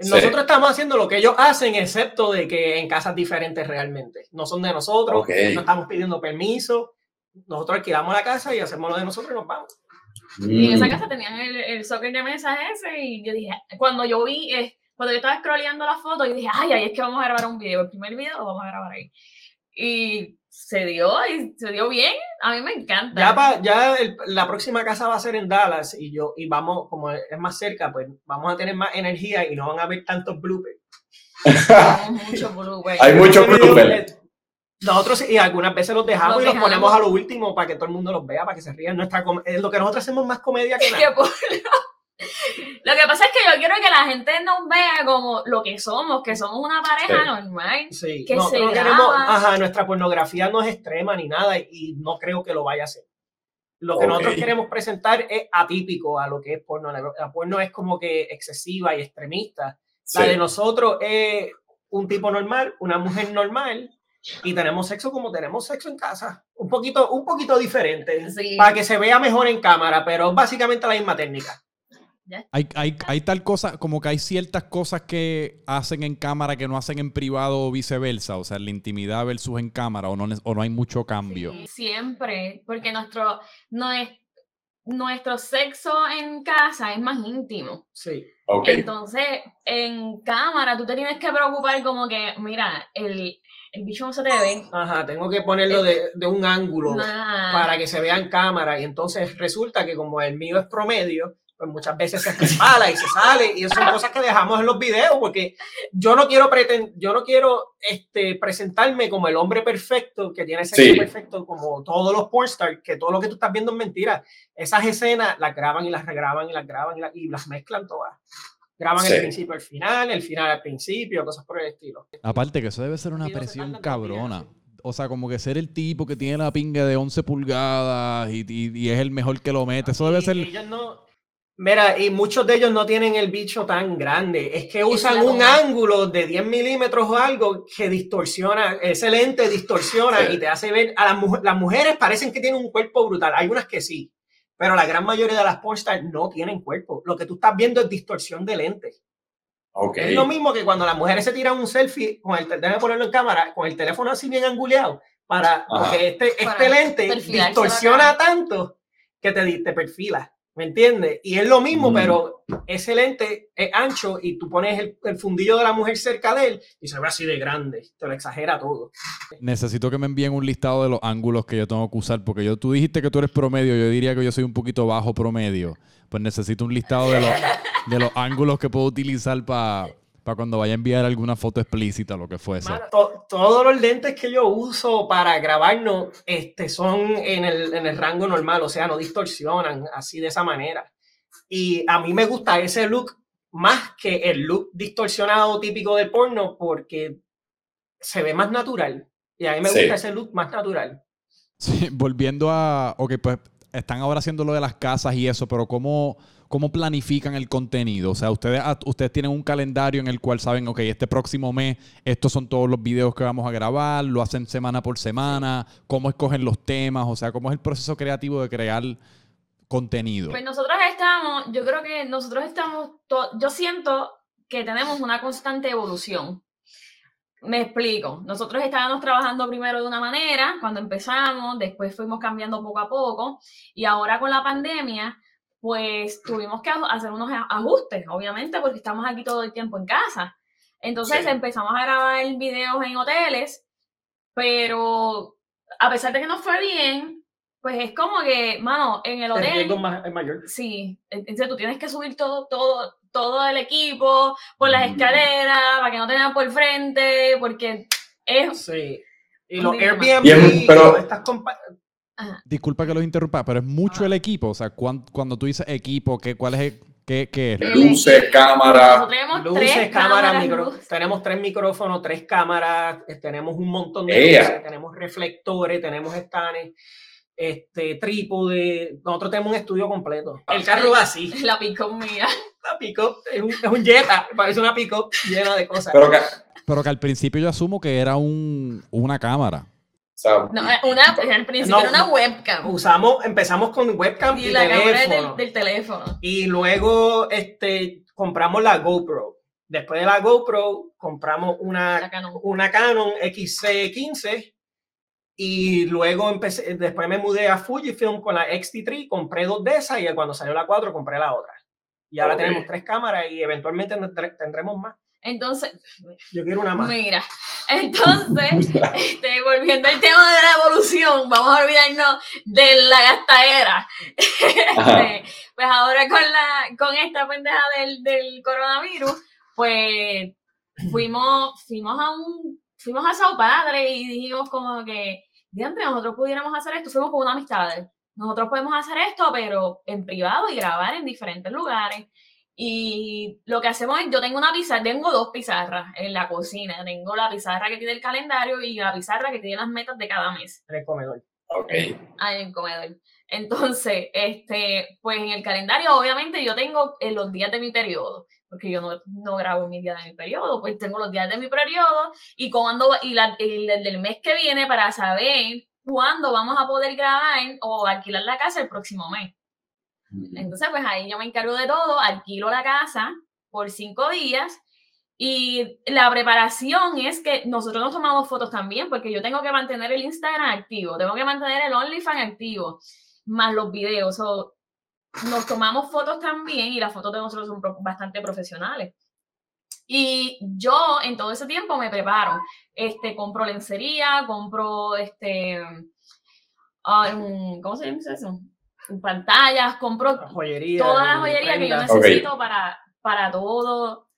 Speaker 3: Nosotros estamos haciendo lo que ellos hacen, excepto de que en casas diferentes realmente. No son de nosotros, no estamos pidiendo permiso. Nosotros alquilamos la casa y hacemos lo de nosotros y nos vamos.
Speaker 2: Y en esa mm. casa tenían el, el soccer de mesa ese y yo dije, cuando yo vi, eh, cuando yo estaba scrolleando la foto, yo dije, ay, ay, es que vamos a grabar un video. El primer video lo vamos a grabar ahí. y se dio y se dio bien. A mí me encanta.
Speaker 3: Ya, ya la próxima casa va a ser en Dallas y yo y vamos, como es más cerca, pues vamos a tener más energía y no van a haber tantos bloopers.
Speaker 4: Hay muchos bloopers.
Speaker 3: Nosotros y algunas veces los dejamos y los ponemos a lo último para que todo el mundo los vea, para que se rían. Nuestra lo que nosotros hacemos más comedia que nada.
Speaker 2: Lo que pasa es que yo quiero que la gente nos vea como lo que somos, que somos una pareja normal.
Speaker 3: Sí, que se queremos, ajá, nuestra pornografía no es extrema ni nada y no creo que lo vaya a ser. Lo que nosotros queremos presentar es atípico a lo que es porno. La porno es como que excesiva y extremista. La de nosotros es un tipo normal, una mujer normal y tenemos sexo como tenemos sexo en casa. Un poquito, un poquito diferente para que se vea mejor en cámara, pero básicamente la misma técnica.
Speaker 1: Hay, hay, hay, tal cosa, como que hay ciertas cosas que hacen en cámara que no hacen en privado o viceversa, o sea, la intimidad versus en cámara, o no, o no hay mucho cambio.
Speaker 2: siempre, porque nuestro, no es, nuestro sexo en casa es más íntimo.
Speaker 3: Sí.
Speaker 2: Entonces, en cámara tú te tienes que preocupar como que, mira, el, el bicho no se te ve.
Speaker 3: Ajá, tengo que ponerlo de, de un ángulo para que se vea en cámara. Y entonces resulta que como el mío es promedio, pues muchas veces se resbala y se sale y son cosas que dejamos en los videos porque yo no quiero pretend, yo no quiero este, presentarme como el hombre perfecto que tiene sexo perfecto como todos los pornstars que todo lo que tú estás viendo es mentira. Esas escenas las graban y las regraban y las graban y, las mezclan todas. Graban el principio al final el final al principio cosas por el estilo.
Speaker 1: Aparte que eso debe ser una presión cabrona. o sea, como que ser el tipo que tiene la pinga de 11 pulgadas y, y, es el mejor que lo mete. Eso debe ser.
Speaker 3: Ellos no, Mira, y muchos de ellos no tienen el bicho tan grande. Es que usan un ángulo de 10 milímetros o algo que distorsiona, ese lente distorsiona y te hace ver. A las, las, mujeres parecen que tienen un cuerpo brutal. Hay unas que sí, pero la gran mayoría de las pornstars no tienen cuerpo. Lo que tú estás viendo es distorsión de lentes.
Speaker 4: Okay.
Speaker 3: Es lo mismo que cuando las mujeres se tiran un selfie con el teléfono ponerlo en cámara, con el teléfono así bien anguleado, para, porque este, este lente distorsiona tanto que te, te perfila. ¿Me entiendes? Y es lo mismo, mm. pero ese lente es ancho y tú pones el, fundillo de la mujer cerca de él y se ve así de grande. Te lo exagera todo.
Speaker 1: Necesito que me envíen un listado de los ángulos que yo tengo que usar, porque yo, tú dijiste que tú eres promedio, yo diría que yo soy un poquito bajo promedio. Pues necesito un listado de los, de los ángulos que puedo utilizar para para cuando vaya a enviar alguna foto explícita, lo que fuese.
Speaker 3: todos los lentes que yo uso para grabarnos este, son en el, en el rango normal, o sea, no distorsionan así de esa manera. Y a mí me gusta ese look más que el look distorsionado típico del porno porque se ve más natural. Y a mí me gusta ese look más natural.
Speaker 1: Sí, volviendo a, ok, pues están ahora haciendo lo de las casas y eso, pero ¿cómo, ¿cómo planifican el contenido? O sea, ustedes, ustedes tienen un calendario en el cual saben, ok, este próximo mes, estos son todos los videos que vamos a grabar, lo hacen semana por semana, cómo escogen los temas, o sea, cómo es el proceso creativo de crear contenido.
Speaker 2: Pues nosotros estamos, yo creo que nosotros estamos, yo siento que tenemos una constante evolución. Me explico. Nosotros estábamos trabajando primero de una manera cuando empezamos, después fuimos cambiando poco a poco y ahora con la pandemia, pues tuvimos que hacer unos ajustes, obviamente, porque estamos aquí todo el tiempo en casa. Entonces empezamos a grabar videos en hoteles, pero a pesar de que nos fue bien, pues es como que, mano, en el hotel.
Speaker 3: El mayor.
Speaker 2: Sí, entonces tú tienes que subir todo, todo, todo el equipo por las escaleras, para que no te vean por frente, porque es...
Speaker 3: Sí. Y los Airbnb, pero... estas
Speaker 1: Disculpa que los interrumpa, pero es mucho el equipo. O sea, cuando, tú dices equipo, ¿qué, ¿cuál es qué, qué es?
Speaker 4: Luces, cámaras.
Speaker 3: Luces, cámaras, tenemos tres micrófonos, tres cámaras, eh, tenemos un montón de cosas, tenemos reflectores, tenemos estanes este, trípode. Nosotros tenemos un estudio completo. El carro va así.
Speaker 2: La pick-up mía.
Speaker 3: La pick-up es un, es un Jetta, parece una pick-up llena de cosas.
Speaker 1: Pero que, pero que al principio yo asumo que era un, una cámara.
Speaker 2: No, eh, una, al principio era una webcam.
Speaker 3: Usamos, empezamos con webcam y,
Speaker 2: y la teléfono. Del, teléfono.
Speaker 3: Y luego este, compramos la GoPro. Después de la GoPro, compramos una, Canon. una Canon XC15 y luego empecé, después me mudé a Fujifilm con la X-T3, compré dos de esas y cuando salió la 4 compré la otra. Y ahora tenemos tres cámaras y eventualmente tendremos más.
Speaker 2: Entonces,
Speaker 3: yo quiero una más.
Speaker 2: Mira, entonces, este, volviendo al tema de la evolución, vamos a olvidarnos de la gastadera. Este, pues ahora con la, con esta pendeja del, del coronavirus, pues fuimos, fuimos a un, fuimos a Sao Padre y dijimos como que, diantre, nosotros pudiéramos hacer esto, fuimos con una amistad. Nosotros podemos hacer esto, pero en privado y grabar en diferentes lugares. Y lo que hacemos es, yo tengo una pizarra, tengo dos pizarras en la cocina. Tengo la pizarra que tiene el calendario y la pizarra que tiene las metas de cada mes.
Speaker 3: En el comedor.
Speaker 4: Ok.
Speaker 2: Ah, en el comedor. Entonces, este, pues en el calendario, obviamente, yo tengo en los días de mi periodo, porque yo no, no grabo mi día de mi periodo, pues tengo los días de mi periodo y cuando, y la, el, del mes que viene para saber cuándo vamos a poder grabar o alquilar la casa el próximo mes. Entonces, pues ahí yo me encargo de todo, alquilo la casa por cinco días y la preparación es que nosotros nos tomamos fotos también, porque yo tengo que mantener el Instagram activo, tengo que mantener el OnlyFans activo, más los videos. O nos tomamos fotos también y las fotos de nosotros son bastante profesionales. Y yo en todo ese tiempo me preparo. Este, compro lencería, compro este, um, ¿cómo se llama eso? Pantallas, compro
Speaker 3: joyería,
Speaker 2: toda la joyería que yo necesito para, para todo,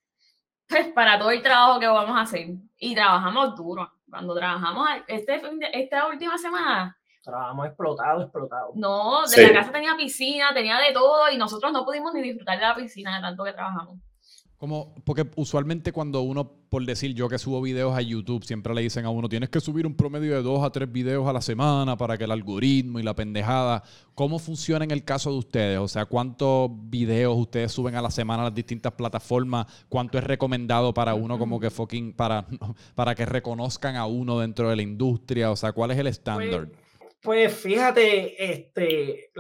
Speaker 2: pues, para todo el trabajo que vamos a hacer. Y trabajamos duro. Cuando trabajamos este, esta última semana.
Speaker 3: Trabajamos explotado, explotado.
Speaker 2: No, de la casa tenía piscina, tenía de todo y nosotros no pudimos ni disfrutar de la piscina de tanto que trabajamos.
Speaker 1: Como, porque usualmente cuando uno, por decir yo que subo videos a YouTube, siempre le dicen a uno, tienes que subir un promedio de dos a tres videos a la semana para que el algoritmo y la pendejada. ¿Cómo funciona en el caso de ustedes? O sea, ¿cuántos videos ustedes suben a la semana a las distintas plataformas? ¿Cuánto es recomendado para uno como que fucking, para, para que reconozcan a uno dentro de la industria? O sea, ¿cuál es el estándar?
Speaker 3: Pues, pues, fíjate, este,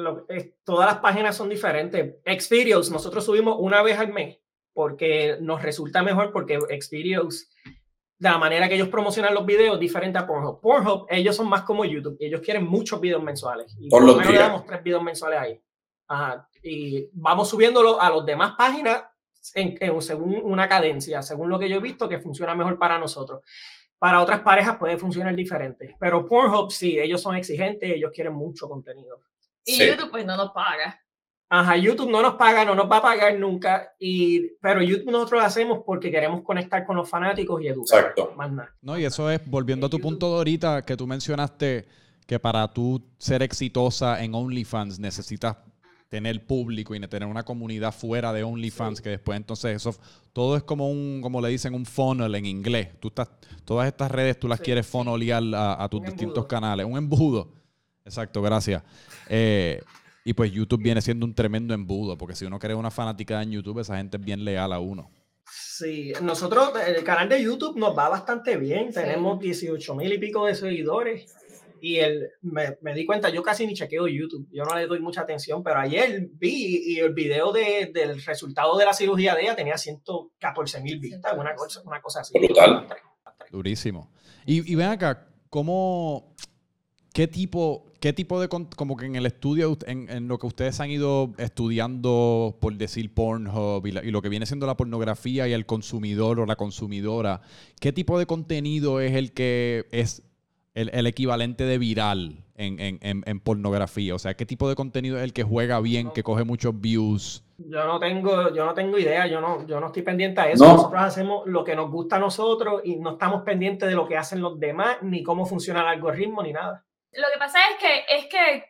Speaker 3: todas las páginas son diferentes. Xvideos, nosotros subimos una vez al mes porque nos resulta mejor porque Xvideos, de la manera que ellos promocionan los videos, diferente a Pornhub. Pornhub, ellos son más como YouTube, ellos quieren muchos videos mensuales. Y por lo menos le damos tres videos mensuales ahí. Y vamos subiéndolo a las demás páginas en, según una cadencia, según lo que yo he visto que funciona mejor para nosotros. Para otras parejas puede funcionar diferente, pero Pornhub sí, ellos son exigentes, ellos quieren mucho contenido.
Speaker 2: Y YouTube pues no nos paga.
Speaker 3: Ajá, YouTube no nos paga, no nos va a pagar nunca, y, pero YouTube nosotros lo hacemos porque queremos conectar con los fanáticos y educar.
Speaker 4: Exacto.
Speaker 3: Más nada.
Speaker 1: No, y eso es, volviendo a tu punto de ahorita, que tú mencionaste que para tú ser exitosa en OnlyFans necesitas tener público y tener una comunidad fuera de OnlyFans, que después entonces eso, todo es como un, como le dicen, un funnel en inglés. Tú estás, todas estas redes tú las quieres funnelear a, a tus distintos canales. Un embudo. Exacto, gracias. Eh, y pues YouTube viene siendo un tremendo embudo, porque si uno crea una fanática en YouTube, esa gente es bien leal a uno.
Speaker 3: Sí, nosotros, el canal de YouTube nos va bastante bien. Tenemos 18 mil y pico de seguidores. Y el, me, me, di cuenta, yo casi ni chequeo YouTube. Yo no le doy mucha atención, pero ayer vi y el video de, del resultado de la cirugía de ella tenía 114 mil vistas, una cosa, una cosa así.
Speaker 4: Brutal.
Speaker 1: Durísimo. Y, y ven acá, ¿cómo, qué tipo, ¿Qué tipo de, como que en el estudio, en, lo que ustedes han ido estudiando, por decir Pornhub y, lo que viene siendo la pornografía y el consumidor o la consumidora, qué tipo de contenido es el que es el, equivalente de viral en, pornografía? O sea, ¿qué tipo de contenido es el que juega bien, que coge muchos views?
Speaker 3: Yo no tengo, yo no tengo idea, yo no, yo no estoy pendiente a eso. Nosotros hacemos lo que nos gusta a nosotros y no estamos pendientes de lo que hacen los demás, ni cómo funciona el algoritmo, ni nada.
Speaker 2: Lo que pasa es que, es que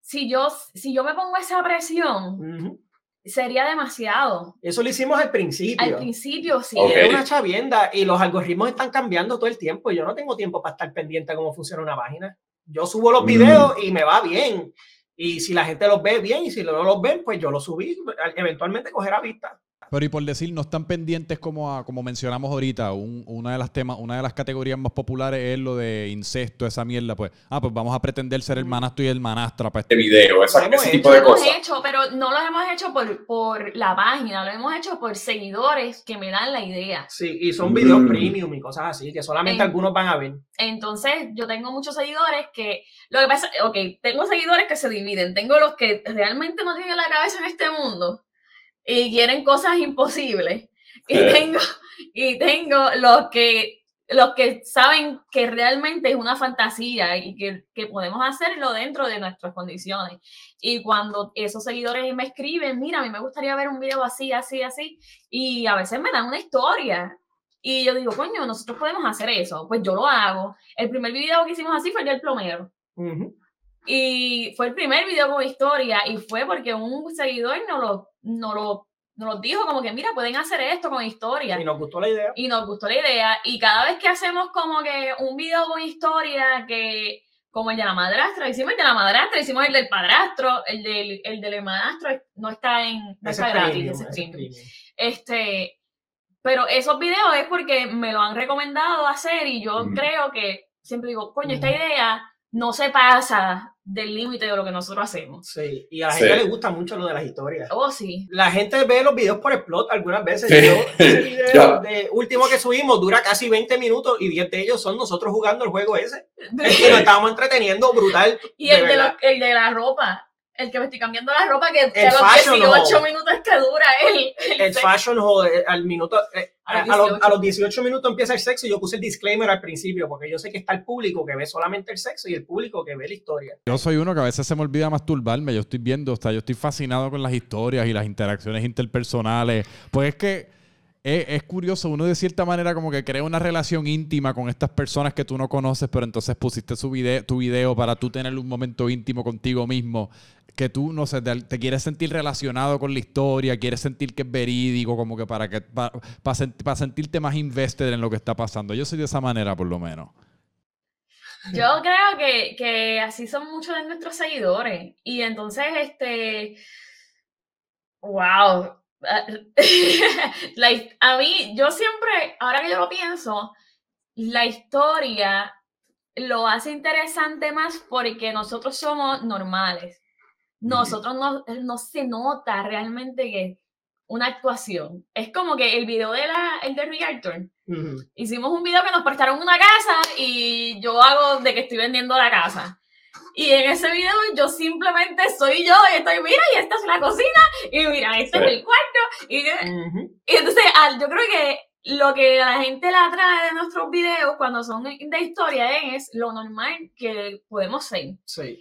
Speaker 2: si, yo, si yo me pongo esa presión, sería demasiado.
Speaker 3: Eso lo hicimos al principio.
Speaker 2: Al principio, sí.
Speaker 3: Es una chavienda y los algoritmos están cambiando todo el tiempo. Yo no tengo tiempo para estar pendiente de cómo funciona una página. Yo subo los videos y me va bien. Y si la gente los ve bien y si no los ven, pues yo los subí. Eventualmente cogerá vista.
Speaker 1: Pero y por decir, no están pendientes como, como mencionamos ahorita, una de las temas, una de las categorías más populares es lo de incesto, esa mierda, pues, ah, pues vamos a pretender ser el manastro y el manastra para
Speaker 4: este video, ese tipo de cosas.
Speaker 2: Hemos hecho, pero no lo hemos hecho por, por la página, lo hemos hecho por seguidores que me dan la idea.
Speaker 3: Sí, y son videos mm. premium y cosas así, que solamente algunos van a ver.
Speaker 2: Entonces, yo tengo muchos seguidores que, lo que pasa, ok, tengo seguidores que se dividen, tengo los que realmente no tienen la cabeza en este mundo y quieren cosas imposibles. Y tengo, y tengo los que los que saben que realmente es una fantasía y que, que, podemos hacerlo dentro de nuestras condiciones. Y cuando esos seguidores me escriben, mira, a mí me gustaría ver un video así, así, así, y a veces me dan una historia. Y yo digo, coño, nosotros podemos hacer eso. Pues yo lo hago. El primer video que hicimos así fue el del plomero. Y fue el primer video con historia y fue porque un seguidor no lo, no lo nos dijo como que, mira, pueden hacer esto con historia.
Speaker 3: Y nos gustó la idea.
Speaker 2: Y nos gustó la idea. Y cada vez que hacemos como que un video con historia, que como el de la madrastra, hicimos el de la madrastra, hicimos el del padrastro, el del, el del madrastro no está en, no está gratis, Este, pero esos videos es porque me lo han recomendado hacer y yo creo que siempre digo, coño, esta idea no se pasa del límite de lo que nosotros hacemos.
Speaker 3: Sí, y a la gente le gusta mucho lo de las historias.
Speaker 2: Oh, sí.
Speaker 3: La gente ve los videos por explot algunas veces. ese video de último que subimos dura casi 20 minutos y 10 de ellos son nosotros jugando el juego ese. es que nos estábamos entreteniendo brutal.
Speaker 2: Y el de, el de la ropa el que me estoy cambiando la ropa, que, a los 18 minutos que dura él.
Speaker 3: El, fashion jode, al minuto, eh, a, los, a, los, 18 minutos empieza el sexo y yo puse el disclaimer al principio, porque yo sé que está el público que ve solamente el sexo y el público que ve la historia.
Speaker 1: Yo soy uno que a veces se me olvida masturbarme, yo estoy viendo, o sea, yo estoy fascinado con las historias y las interacciones interpersonales, pues es que es, curioso, uno de cierta manera como que crea una relación íntima con estas personas que tú no conoces, pero entonces pusiste su video, tu video para tú tener un momento íntimo contigo mismo, que tú, no sé, te, quieres sentir relacionado con la historia, quieres sentir que es verídico, como que para que para, sentirte más invested en lo que está pasando. Yo soy de esa manera, por lo menos.
Speaker 2: Yo creo que, que así son muchos de nuestros seguidores. Y entonces, este, wow, a mí, yo siempre, ahora que yo lo pienso, la historia lo hace interesante más porque nosotros somos normales. Nosotros no, no se nota realmente que una actuación. Es como que el video de la, el de Realtor. Hicimos un video que nos prestaron una casa y yo hago de que estoy vendiendo la casa. Y en ese video yo simplemente soy yo y estoy, mira, y esta es la cocina, y mira, este es el cuarto. Y, entonces yo creo que lo que a la gente la atrae de nuestros videos cuando son de historia es lo normal que podemos ser.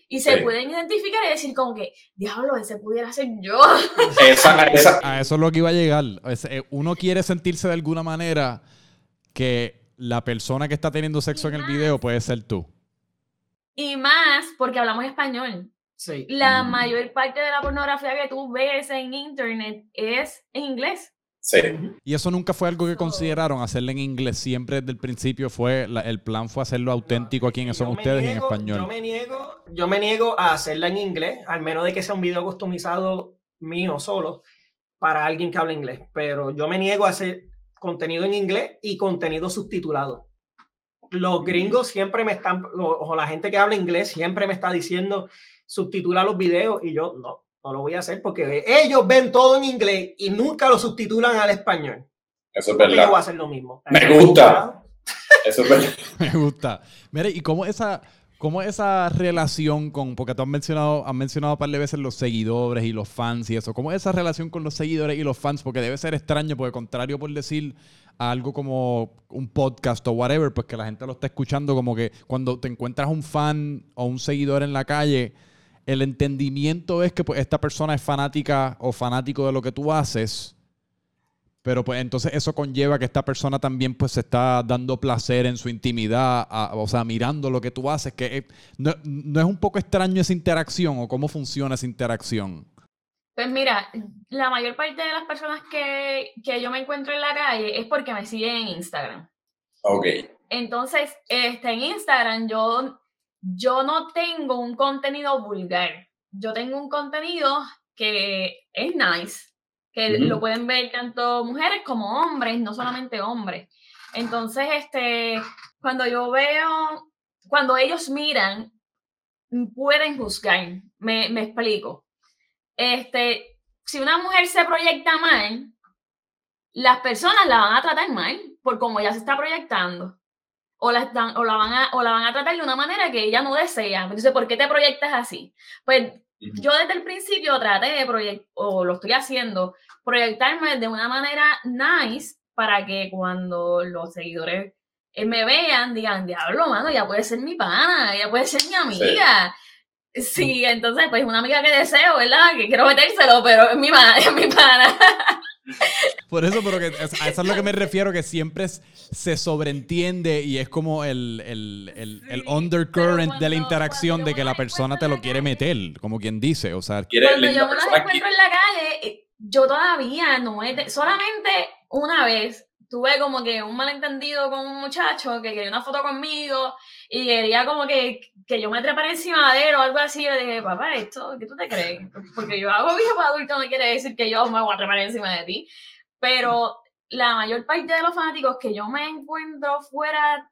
Speaker 2: Y se pueden identificar y decir como que, diablo, ese pudiera ser yo.
Speaker 1: A eso es lo que iba a llegar. Eh, uno quiere sentirse de alguna manera que la persona que está teniendo sexo en el video puede ser tú.
Speaker 2: Y más porque hablamos español.
Speaker 3: Sí.
Speaker 2: La mayor parte de la pornografía que tú ves en internet es en inglés.
Speaker 4: Sí.
Speaker 1: Y eso nunca fue algo que consideraron, hacerlo en inglés. Siempre desde el principio fue, el plan fue hacerlo auténtico a quienes son ustedes en español.
Speaker 3: Yo me, niego, yo me niego a hacerla en inglés, al menos de que sea un video customizado mío solo para alguien que hable inglés. Pero yo me niego a hacer contenido en inglés y contenido subtitulado los gringos siempre me están, o, la gente que habla inglés siempre me está diciendo subtitula los videos y yo no, no lo voy a hacer porque ellos ven todo en inglés y nunca lo subtitulan al español.
Speaker 4: Eso es verdad.
Speaker 3: Yo voy a hacer lo mismo.
Speaker 4: Me gusta. Eso es verdad.
Speaker 1: me gusta. Mire, ¿y cómo esa, cómo esa relación con, porque tú has mencionado, has mencionado un par de veces los seguidores y los fans y eso, ¿cómo es esa relación con los seguidores y los fans? Porque debe ser extraño, porque contrario por decir algo como un podcast o whatever, pues que la gente lo está escuchando, como que cuando te encuentras un fan o un seguidor en la calle, el entendimiento es que pues, esta persona es fanática o fanático de lo que tú haces, pero pues entonces eso conlleva que esta persona también pues se está dando placer en su intimidad, o sea, mirando lo que tú haces, que eh, no, no es un poco extraño esa interacción o cómo funciona esa interacción.
Speaker 2: Pues mira, la mayor parte de las personas que, yo me encuentro en la calle es porque me siguen en Instagram.
Speaker 4: Ok.
Speaker 2: Entonces, este, en Instagram yo, yo no tengo un contenido vulgar. Yo tengo un contenido que es nice, que lo pueden ver tanto mujeres como hombres, no solamente hombres. Entonces, este, cuando yo veo, cuando ellos miran, pueden juzgar. Me, me explico este, si una mujer se proyecta mal, las personas la van a tratar mal por cómo ella se está proyectando. O la, están, o, la van a, o la van a tratar de una manera que ella no desea. Entonces, ¿por qué te proyectas así? Pues yo desde el principio traté de proyectar, o lo estoy haciendo, proyectarme de una manera nice para que cuando los seguidores eh, me vean, digan, diablo, mano, ya puede ser mi pana, ya puede ser mi amiga. Sí, entonces, pues una amiga que deseo, ¿verdad? Que quiero metérselo, pero es mi, es mi pana.
Speaker 1: Por eso, pero que, a eso es lo que me refiero, que siempre se sobreentiende y es como el, el, undercurrent de la interacción de que la persona te lo quiere meter, como quien dice. O sea,
Speaker 2: cuando yo me los encuentro en la calle, eh, yo todavía no he, solamente una vez tuve como que un malentendido con un muchacho que quería una foto conmigo y quería como que, que yo me trepara encima de él o algo así. Y le dije, papá, ¿esto qué tú te crees? Porque yo hago viejo adulto no quiere decir que yo me voy a trepar encima de ti. Pero la mayor parte de los fanáticos que yo me encuentro fuera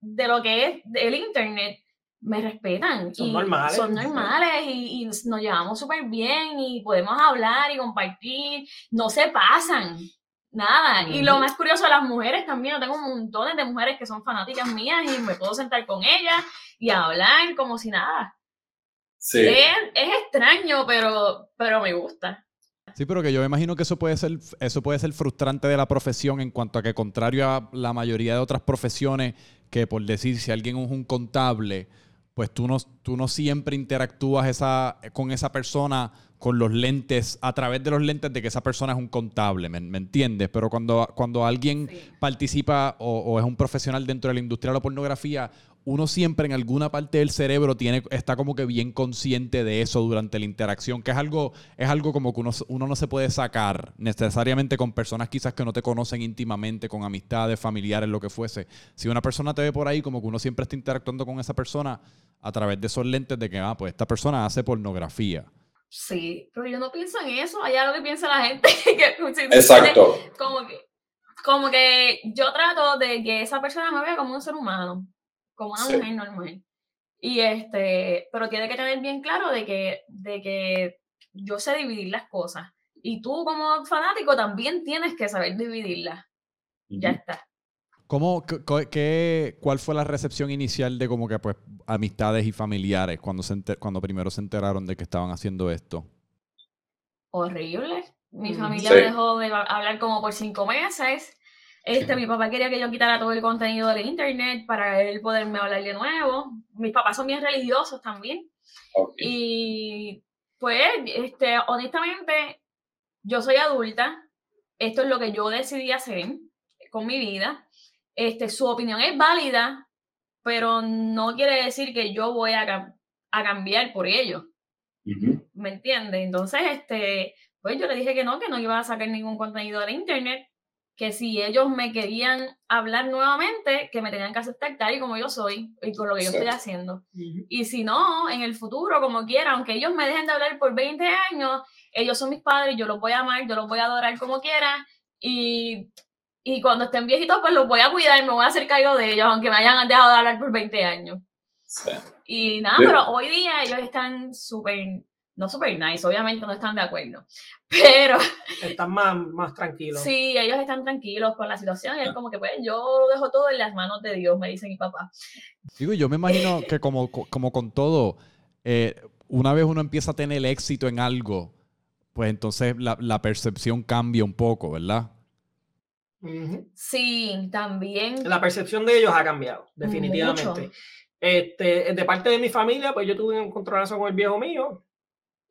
Speaker 2: de lo que es el internet me respetan.
Speaker 3: Son normales.
Speaker 2: Son normales y, y nos llevamos súper bien y podemos hablar y compartir. No se pasan. Nada. Y lo más curioso, las mujeres también. Yo tengo un montón de mujeres que son fanáticas mías y me puedo sentar con ellas y hablar como si nada. Sí. Es, extraño, pero, pero me gusta.
Speaker 1: Sí, pero que yo me imagino que eso puede ser, eso puede ser frustrante de la profesión en cuanto a que contrario a la mayoría de otras profesiones, que por decir si alguien es un contable, pues tú no, tú no siempre interactúas esa, con esa persona con los lentes, a través de los lentes de que esa persona es un contable, ¿me, entiendes? Pero cuando, cuando alguien participa o, es un profesional dentro de la industria de la pornografía, uno siempre en alguna parte del cerebro tiene, está como que bien consciente de eso durante la interacción, que es algo, es algo como que uno, uno, no se puede sacar necesariamente con personas quizás que no te conocen íntimamente, con amistades, familiares, lo que fuese. Si una persona te ve por ahí, como que uno siempre está interactuando con esa persona a través de esos lentes de que, ah, pues esta persona hace pornografía.
Speaker 2: Sí, pero yo no pienso en eso, allá lo que piensa la gente.
Speaker 4: Exacto.
Speaker 2: Como que, como que yo trato de que esa persona me vea como un ser humano como una mujer normal. Y este, pero tiene que tener bien claro de que, de que yo sé dividir las cosas. Y tú como fanático también tienes que saber dividirlas. Ya está.
Speaker 1: ¿Cómo, qué, ¿Cuál fue la recepción inicial de como que pues amistades y familiares cuando, se cuando primero se enteraron de que estaban haciendo esto?
Speaker 2: Horrible. Mi familia dejó de hablar como por cinco meses. Este, mi papá quería que yo quitara todo el contenido del internet para él poderme hablar de nuevo. Mis papás son bien religiosos también. Y pues, este, honestamente, yo soy adulta. Esto es lo que yo decidí hacer con mi vida. Este, su opinión es válida, pero no quiere decir que yo voy a, a cambiar por ello. ¿Me entiendes? Entonces, este, pues yo le dije que no, que no iba a sacar ningún contenido del internet que si ellos me querían hablar nuevamente, que me tenían que aceptar tal y como yo soy y con lo que yo estoy haciendo. Y si no, en el futuro, como quiera, aunque ellos me dejen de hablar por 20 años, ellos son mis padres, yo los voy a amar, yo los voy a adorar como quiera y, y cuando estén viejitos, pues los voy a cuidar, me voy a hacer cargo de ellos, aunque me hayan dejado de hablar por 20 años. Y nada, pero hoy día ellos están súper no super nice, obviamente no están de acuerdo, pero...
Speaker 3: Están más, más tranquilos.
Speaker 2: Sí, ellos están tranquilos con la situación y es como que, pues, yo dejo todo en las manos de Dios, me dice mi papá.
Speaker 1: Digo, yo me imagino que como, como con todo, eh, una vez uno empieza a tener éxito en algo, pues entonces la, percepción cambia un poco, ¿verdad?
Speaker 2: Sí, también.
Speaker 3: La percepción de ellos ha cambiado, definitivamente. Este, de parte de mi familia, pues yo tuve un controlazo con el viejo mío,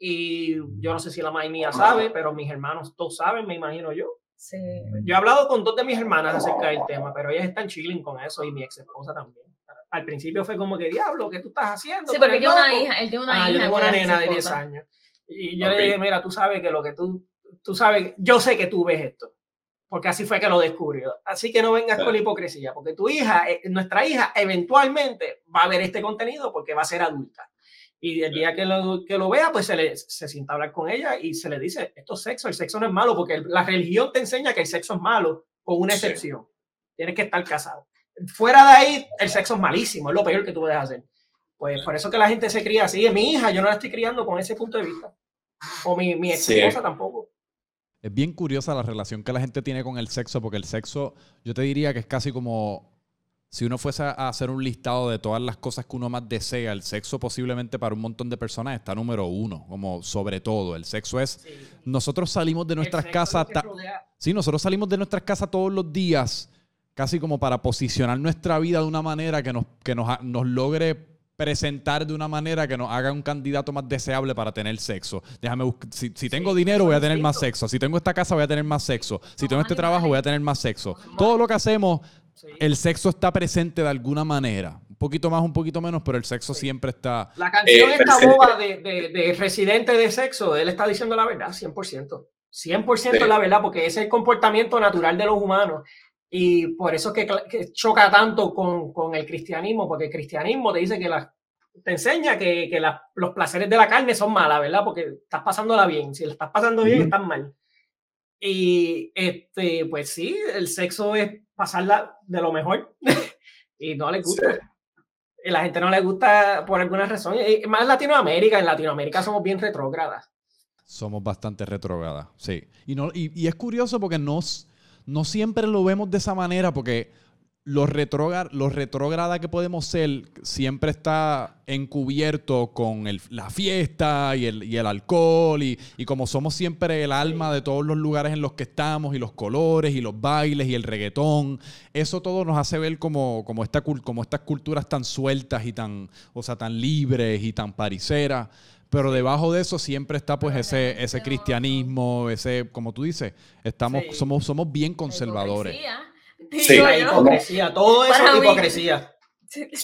Speaker 3: y yo no sé si la madre mía sabe, pero mis hermanos todos saben, me imagino yo. Sí. Yo he hablado con dos de mis hermanas acerca del tema, pero ellas están chilling con eso y mi ex esposa también. Al principio fue como que, diablo, ¿qué tú estás haciendo?
Speaker 2: Sí, porque él tiene una hija, él tiene una
Speaker 3: ah,
Speaker 2: hija.
Speaker 3: Yo tengo una nena de 10 años. Y yo le dije, mira, tú sabes que lo que tú, tú sabes, yo sé que tú ves esto, porque así fue que lo descubrió. Así que no vengas con la hipocresía, porque tu hija, eh, nuestra hija, eventualmente va a ver este contenido porque va a ser adulta. Y el día que lo, que lo vea, pues se, le, se sienta a hablar con ella y se le dice, esto es sexo, el sexo no es malo, porque la religión te enseña que el sexo es malo, con una excepción. Tienes que estar casado. Fuera de ahí, el sexo es malísimo, es lo peor que tú puedes hacer. Pues por eso que la gente se cría así. Mi hija, yo no la estoy criando con ese punto de vista. O mi, mi esposa tampoco.
Speaker 1: Es bien curiosa la relación que la gente tiene con el sexo, porque el sexo, yo te diría que es casi como si uno fuese a hacer un listado de todas las cosas que uno más desea, el sexo posiblemente para un montón de personas está número uno, como sobre todo. El sexo es, nosotros salimos de nuestras casas, sí, nosotros salimos de nuestras casas todos los días, casi como para posicionar nuestra vida de una manera que nos, que nos, nos logre presentar de una manera que nos haga un candidato más deseable para tener sexo. Déjame si, si tengo dinero voy a tener más sexo, si tengo esta casa voy a tener más sexo, si tengo este trabajo voy a tener más sexo. Todo lo que hacemos el sexo está presente de alguna manera. Un poquito más, un poquito menos, pero el sexo siempre está.
Speaker 3: La canción eh, esta boba de, de, Residente de Sexo, él está diciendo la verdad, 100%. 100% la verdad, porque ese es el comportamiento natural de los humanos. Y por eso es que, choca tanto con, con, el cristianismo, porque el cristianismo te dice que la, te enseña que, que los placeres de la carne son malas, ¿verdad? Porque estás pasándola bien. Si la estás pasando bien, estás mal. Y este, pues sí, el sexo es pasarla de lo mejor y no le gusta. Y la gente no le gusta por alguna razón. Y más Latinoamérica, en Latinoamérica somos bien retrógradas.
Speaker 1: Somos bastante retrógradas, sí. Y, no, y, y es curioso porque nos, no siempre lo vemos de esa manera porque lo, retrógrada que podemos ser siempre está encubierto con la fiesta y el, alcohol y, como somos siempre el alma de todos los lugares en los que estamos y los colores y los bailes y el reggaetón, eso todo nos hace ver como, como estas culturas tan sueltas y tan, o sea, tan libres y tan pariseras. Pero debajo de eso siempre está pues ese, ese cristianismo, ese, como tú dices, estamos, somos, somos bien conservadores.
Speaker 3: Sí, hipocresía, todo eso es hipocresía. Sí.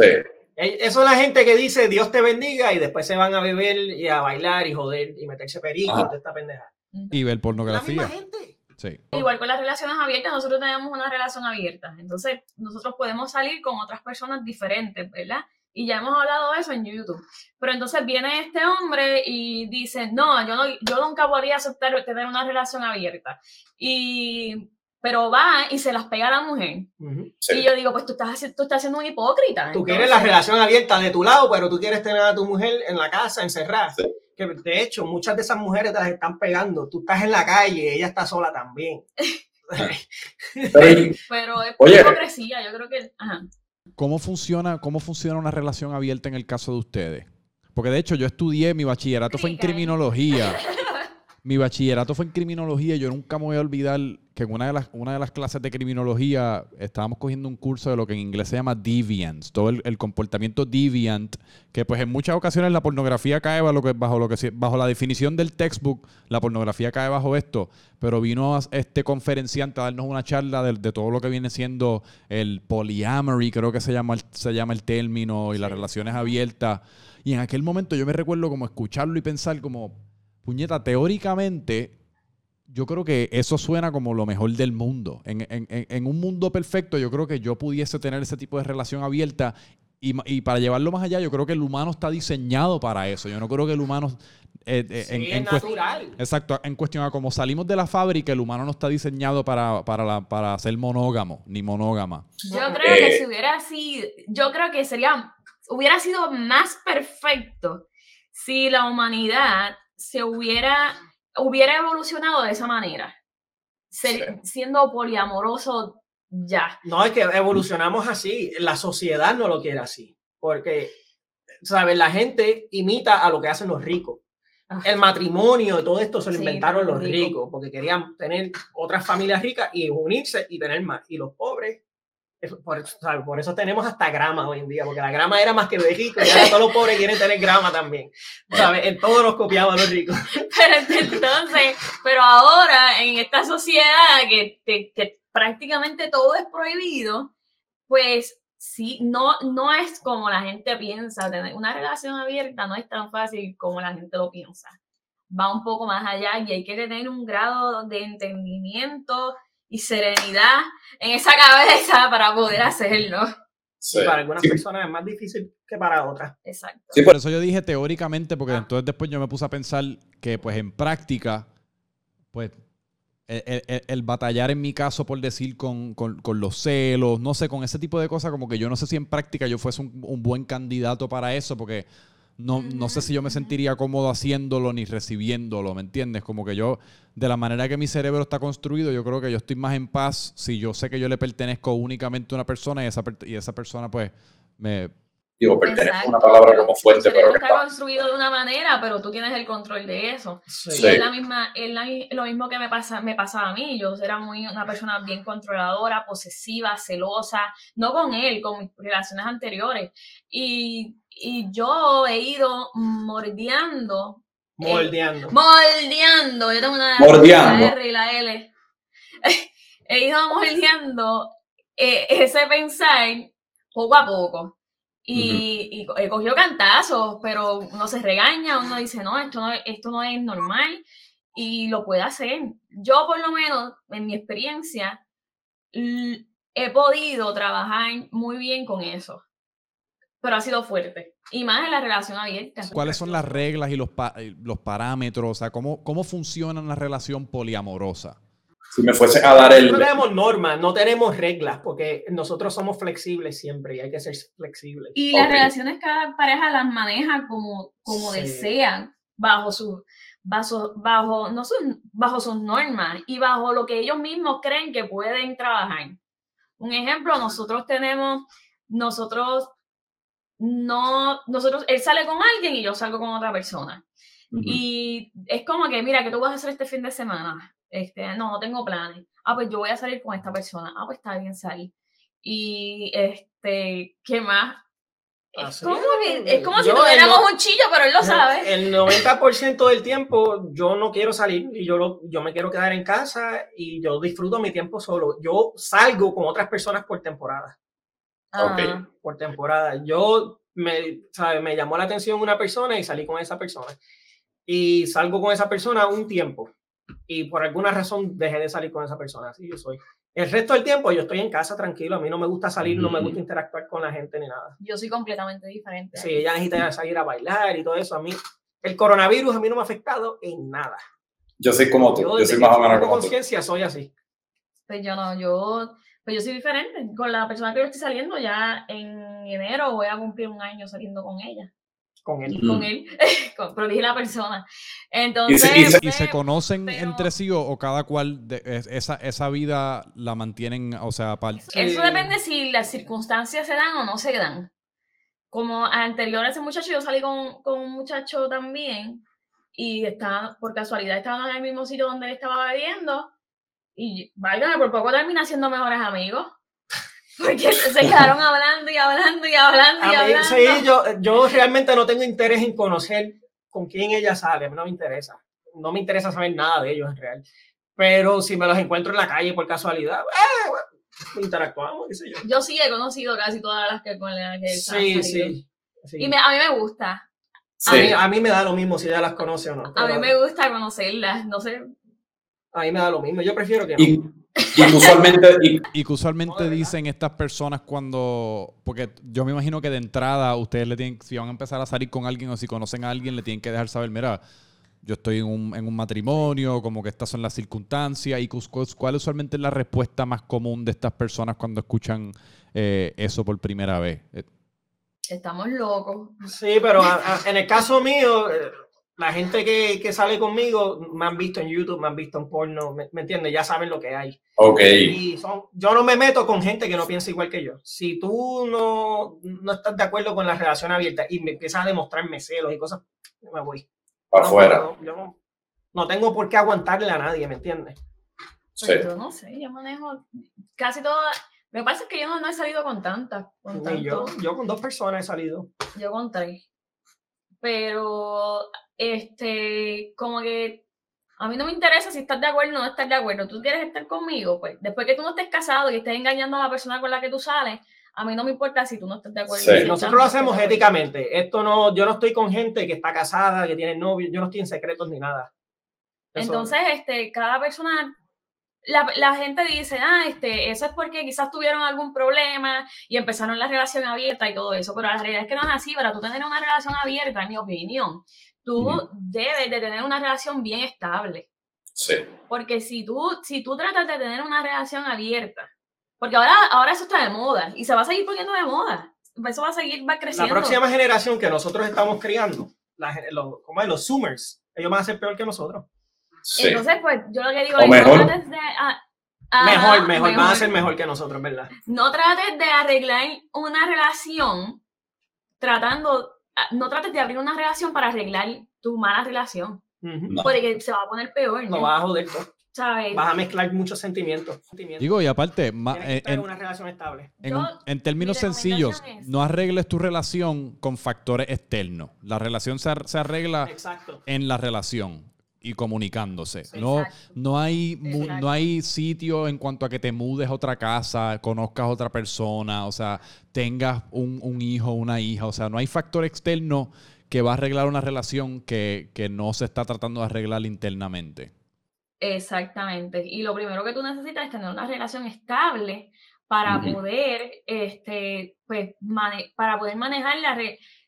Speaker 3: Eso es la gente que dice Dios te bendiga y después se van a beber y a bailar y joder y meterse perico y esta pendeja.
Speaker 1: Y ver pornografía.
Speaker 2: Sí. Igual con las relaciones abiertas, nosotros tenemos una relación abierta. Entonces, nosotros podemos salir con otras personas diferentes, ¿verdad? Y ya hemos hablado de eso en YouTube. Pero entonces viene este hombre y dice, no, yo, no, yo nunca podría aceptar tener una relación abierta. Y pero va y se las pega a la mujer. Y yo digo, pues tú estás, tú estás siendo un hipócrita.
Speaker 3: Tú quieres la relación abierta de tu lado, pero tú quieres tener a tu mujer en la casa, encerrada. Que de hecho, muchas de esas mujeres te las están pegando. Tú estás en la calle, ella está sola también.
Speaker 2: pero, es hipocresía, yo creo que...
Speaker 1: ¿Cómo funciona, ¿Cómo funciona una relación abierta en el caso de ustedes? Porque de hecho yo estudié, mi bachillerato fue en criminología. Mi bachillerato fue en criminología. Y yo nunca me voy a olvidar que en una de, las, una de las clases de criminología estábamos cogiendo un curso de lo que en inglés se llama deviance, todo el, comportamiento deviant, que pues en muchas ocasiones la pornografía cae bajo, lo que, bajo, lo que, bajo la definición del textbook, la pornografía cae bajo esto, pero vino este conferenciante a darnos una charla de, todo lo que viene siendo el polyamory, creo que se llama el, se llama el término, y las relaciones abiertas. Y en aquel momento yo me recuerdo como escucharlo y pensar como puñeta, teóricamente, yo creo que eso suena como lo mejor del mundo. En, un mundo perfecto, yo creo que yo pudiese tener ese tipo de relación abierta. Y, para llevarlo más allá, yo creo que el humano está diseñado para eso. Yo no creo que el humano.
Speaker 3: Eh, eh, en, natural.
Speaker 1: Exacto. En cuestión a cómo salimos de la fábrica, el humano no está diseñado para, para, para ser monógamo ni monógama.
Speaker 2: Yo creo que si hubiera sido. Yo creo que sería. Hubiera sido más perfecto si la humanidad se hubiera, hubiera evolucionado de esa manera, siendo poliamoroso ya.
Speaker 3: No, es que evolucionamos así, la sociedad no lo quiere así, porque, ¿sabes? La gente imita a lo que hacen los ricos. Ah. El matrimonio, todo esto se lo inventaron los ricos, porque querían tener otras familias ricas y unirse y tener más. Y los pobres por, por, eso tenemos hasta grama hoy en día, porque la grama era más que de rico y ahora todos los pobres quieren tener grama también. ¿sabes? En todos nos copiaban los ricos.
Speaker 2: Pero entonces, pero ahora en esta sociedad que, que, prácticamente todo es prohibido, pues sí, no, no es como la gente piensa. Tener una relación abierta no es tan fácil como la gente lo piensa. Va un poco más allá y hay que tener un grado de entendimiento y serenidad en esa cabeza para poder hacerlo.
Speaker 3: Para algunas personas es más difícil que para otras.
Speaker 2: Exacto.
Speaker 1: Sí, por eso yo dije teóricamente, porque ah. entonces después yo me puse a pensar que pues en práctica, pues el, batallar en mi caso, por decir, con, los celos, no sé, con ese tipo de cosas, como que yo no sé si en práctica yo fuese un, un buen candidato para eso, porque no, no sé si yo me sentiría cómodo haciéndolo ni recibiéndolo, ¿me entiendes? Como que yo, de la manera que mi cerebro está construido, yo creo que yo estoy más en paz si yo sé que yo le pertenezco únicamente a una persona y esa, y esa persona pues me
Speaker 4: Digo, pertenece una palabra como fuerte,
Speaker 2: pero. Está construido de una manera, pero tú tienes el control de eso. Y es, la misma, es lo mismo que me, pasa, me pasaba a mí. Yo era muy una persona bien controladora, posesiva, celosa, no con él, con mis relaciones anteriores. Y, y yo he ido mordiendo.
Speaker 3: Moldeando.
Speaker 2: moldeando. Yo tengo una
Speaker 4: mordeando.
Speaker 2: la R y la L. he ido moldeando eh, ese pensar poco a poco y, he cogido cantazos, pero uno se regaña, uno dice, no, esto no, esto no es normal y lo puede hacer. Yo por lo menos, en mi experiencia, he podido trabajar muy bien con eso, pero ha sido fuerte. Y más en la relación abierta.
Speaker 1: ¿Cuáles son las reglas y los, los parámetros? O sea, ¿cómo, ¿cómo funciona una relación poliamorosa?
Speaker 4: si me fuese a dar el...
Speaker 3: No tenemos normas, no tenemos reglas, porque nosotros somos flexibles siempre y hay que ser flexibles.
Speaker 2: Y las relaciones cada pareja las maneja como, como desean, bajo sus bajo, bajo, no bajo sus normas y bajo lo que ellos mismos creen que pueden trabajar. Un ejemplo, nosotros tenemos, nosotros no, nosotros, él sale con alguien y yo salgo con otra persona. Y es como que, mira, ¿qué tú vas a hacer este fin de semana? Este, no, no tengo planes. Ah, pues yo voy a salir con esta persona. Ah, pues está bien, salir. Y, este, ¿qué más? Es como, es como si tuviéramos un chillo, pero él lo sabe.
Speaker 3: El 90% del tiempo yo no quiero salir y yo, lo, yo me quiero quedar en casa y yo disfruto mi tiempo solo. Yo salgo con otras personas por temporada. Por temporada. Yo me, ¿sabe? me llamó la atención una persona y salí con esa persona. Y salgo con esa persona un tiempo y por alguna razón dejé de salir con esa persona. Así yo soy. El resto del tiempo yo estoy en casa tranquilo, a mí no me gusta salir, no me gusta interactuar con la gente ni nada.
Speaker 2: Yo soy completamente diferente.
Speaker 3: Sí, ella necesita salir a bailar y todo eso. A mí, el coronavirus a mí no me ha afectado en nada.
Speaker 4: Yo soy como tú, yo, soy más o menos como
Speaker 3: conciencia soy así.
Speaker 2: Pues yo no, yo, pues yo soy diferente. Con la persona que yo estoy saliendo ya en enero voy a cumplir un año saliendo con ella
Speaker 3: con él.
Speaker 2: Con él, pero dije la persona. Entonces,
Speaker 1: ¿Y se, conocen entre sí o, cada cual de, esa, esa vida la mantienen, o sea,
Speaker 2: Eso depende si las circunstancias se dan o no se dan. Como anterior a ese muchacho, yo salí con, con un muchacho también y estaba, por casualidad estaban en el mismo sitio donde él estaba viviendo y válgame, por poco termina siendo mejores amigos. Porque se quedaron hablando y hablando y hablando y hablando.
Speaker 3: Sí, yo, yo realmente no tengo interés en conocer con quién ella sale, a mí no me interesa. No me interesa saber nada de ellos en real. Pero si me los encuentro en la calle por casualidad, eh, interactuamos, qué sé yo.
Speaker 2: Yo sí he conocido casi todas las que con las que
Speaker 3: Sí, sí,
Speaker 2: Y a mí me gusta.
Speaker 3: A, mí, a mí me da lo mismo si ella las conoce o no.
Speaker 2: A mí me gusta conocerlas, no sé.
Speaker 3: A mí me da lo mismo, yo prefiero que
Speaker 4: no. Y usualmente,
Speaker 1: y, usualmente dicen estas personas cuando, porque yo me imagino que de entrada ustedes le tienen, si van a empezar a salir con alguien o si conocen a alguien, le tienen que dejar saber, mira, yo estoy en un, en un matrimonio, como que estas son las circunstancias, y cuál usualmente es la respuesta más común de estas personas cuando escuchan eh, eso por primera vez.
Speaker 2: Estamos locos.
Speaker 3: Sí, pero en el caso mío, eh, la gente que, que, sale conmigo me han visto en YouTube, me han visto en porno, ¿me, entiendes? Ya saben lo que hay.
Speaker 4: Ok.
Speaker 3: Y son, yo no me meto con gente que no piensa igual que yo. Si tú no, no estás de acuerdo con la relación abierta y me empiezas a demostrarme celos y cosas, me voy.
Speaker 4: Para afuera.
Speaker 3: yo no, no, tengo por qué aguantarle a nadie, ¿me entiendes?
Speaker 2: Sí. yo no sé, yo manejo casi todas. Me pasa que yo no, he salido con tantas. Con
Speaker 3: yo, yo con dos personas he salido.
Speaker 2: Yo con tres. Pero este, como que a mí no me interesa si estás de acuerdo o no estás de acuerdo. Tú quieres estar conmigo, pues después que tú no estés casado y estés engañando a la persona con la que tú sales, a mí no me importa si tú no estás de acuerdo.
Speaker 3: Nosotros lo hacemos éticamente. Esto no, yo no estoy con gente que está casada, que tiene novio, yo no estoy en secretos ni nada.
Speaker 2: Entonces, este, cada persona la, la, gente dice, ah, este, eso es porque quizás tuvieron algún problema y empezaron la relación abierta y todo eso, pero la realidad es que no es así, para tú tener una relación abierta, en mi opinión, tú debes de tener una relación bien estable.
Speaker 4: Sí.
Speaker 2: Porque si tú, si tú tratas de tener una relación abierta, porque ahora, ahora eso está de moda y se va a seguir poniendo de moda. eso va a seguir, va creciendo.
Speaker 3: La próxima generación que nosotros estamos criando, los, ¿cómo es? los Zoomers, ellos van a ser peor que nosotros.
Speaker 2: Entonces, pues yo lo que digo
Speaker 4: es,
Speaker 2: mejor.
Speaker 4: no
Speaker 2: trates de...
Speaker 3: mejor, mejor, van a ser mejor que nosotros, ¿verdad?
Speaker 2: No trates de arreglar una relación tratando, no trates de abrir una relación para arreglar tu mala relación. Porque se va a poner peor.
Speaker 3: ¿no? vas a joder Vas a mezclar muchos sentimientos.
Speaker 1: Digo, y aparte,
Speaker 3: en, una relación estable.
Speaker 1: En, términos sencillos, no arregles tu relación con factores externos. La relación se, arregla en la relación y comunicándose. no, no, hay, no hay sitio en cuanto a que te mudes a otra casa, conozcas a otra persona, o sea, tengas un, un hijo, una hija. O sea, no hay factor externo que va a arreglar una relación que, que no se está tratando de arreglar internamente.
Speaker 2: Exactamente. Y lo primero que tú necesitas es tener una relación estable para poder, este, pues, para poder manejar la,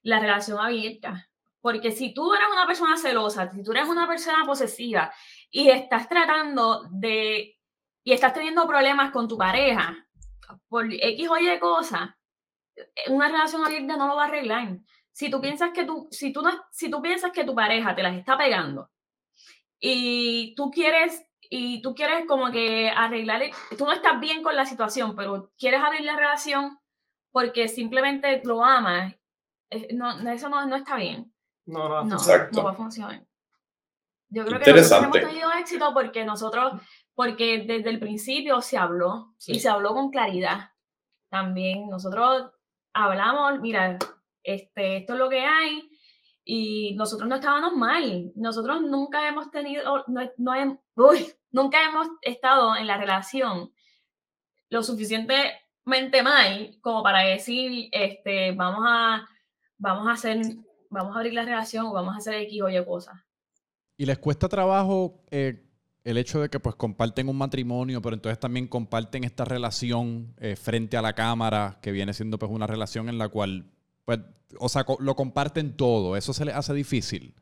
Speaker 2: la relación abierta. Porque si tú eres una persona celosa, si tú eres una persona posesiva y estás tratando de, y estás teniendo problemas con tu pareja por X o Y cosas, una relación abierta no lo va a arreglar. Si tú piensas que tú, si tú no, si tú piensas que tu pareja te las está pegando y tú quieres y tú quieres como que arreglar, tú no estás bien con la situación, pero quieres abrir la relación porque simplemente lo amas, no, eso no, no está bien.
Speaker 3: No, no,
Speaker 2: no, no va a funcionar. Yo creo que nosotros hemos tenido éxito porque nosotros, porque desde el principio se habló y se habló con claridad. También nosotros hablamos, mira, este, esto es lo que hay, y nosotros no estábamos mal. Nosotros nunca hemos tenido, no, no nunca hemos estado en la relación lo suficientemente mal como para decir, este, vamos a, vamos a hacer, vamos a abrir la relación o vamos a hacer X o Y cosas.
Speaker 1: ¿Y les cuesta trabajo eh, el hecho de que pues comparten un matrimonio, pero entonces también comparten esta relación eh, frente a la cámara, que viene siendo pues una relación en la cual pues, o sea, lo comparten todo. ¿Eso se les hace difícil?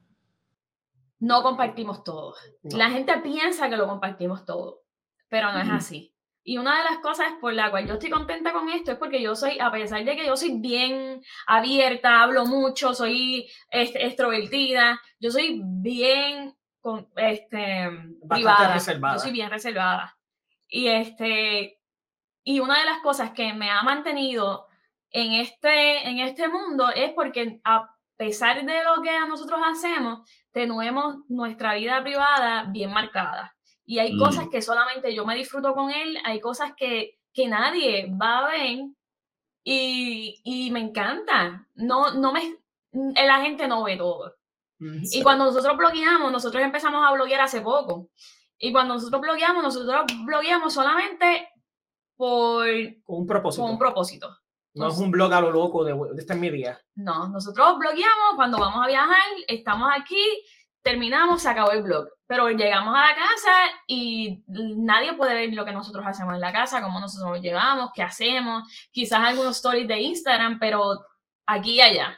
Speaker 2: No compartimos todo. La gente piensa que lo compartimos todo, pero no es así. Y una de las cosas por la cual yo estoy contenta con esto es porque yo soy, a pesar de que yo soy bien abierta, hablo mucho, soy extrovertida, yo soy bien este, privada. Reservada. Yo soy bien reservada. Y, este, y una de las cosas que me ha mantenido en este, en este mundo es porque a pesar de lo que nosotros hacemos, tenemos nuestra vida privada bien marcada. Y hay cosas mm. que solamente yo me disfruto con él, hay cosas que, que nadie va a ver y, y me encanta. No, no me, la gente no ve todo. Mm, y cuando nosotros blogueamos, nosotros empezamos a bloguear hace poco. Y cuando nosotros blogueamos, nosotros blogueamos solamente por...
Speaker 3: Con un propósito.
Speaker 2: Con un propósito.
Speaker 3: No es un blog a lo loco de, de esta mi día.
Speaker 2: No, nosotros blogueamos cuando vamos a viajar, estamos aquí, terminamos, se acabó el blog. Pero llegamos a la casa y nadie puede ver lo que nosotros hacemos en la casa, cómo nosotros nos llevamos, qué hacemos, quizás algunos stories de Instagram, pero aquí y allá.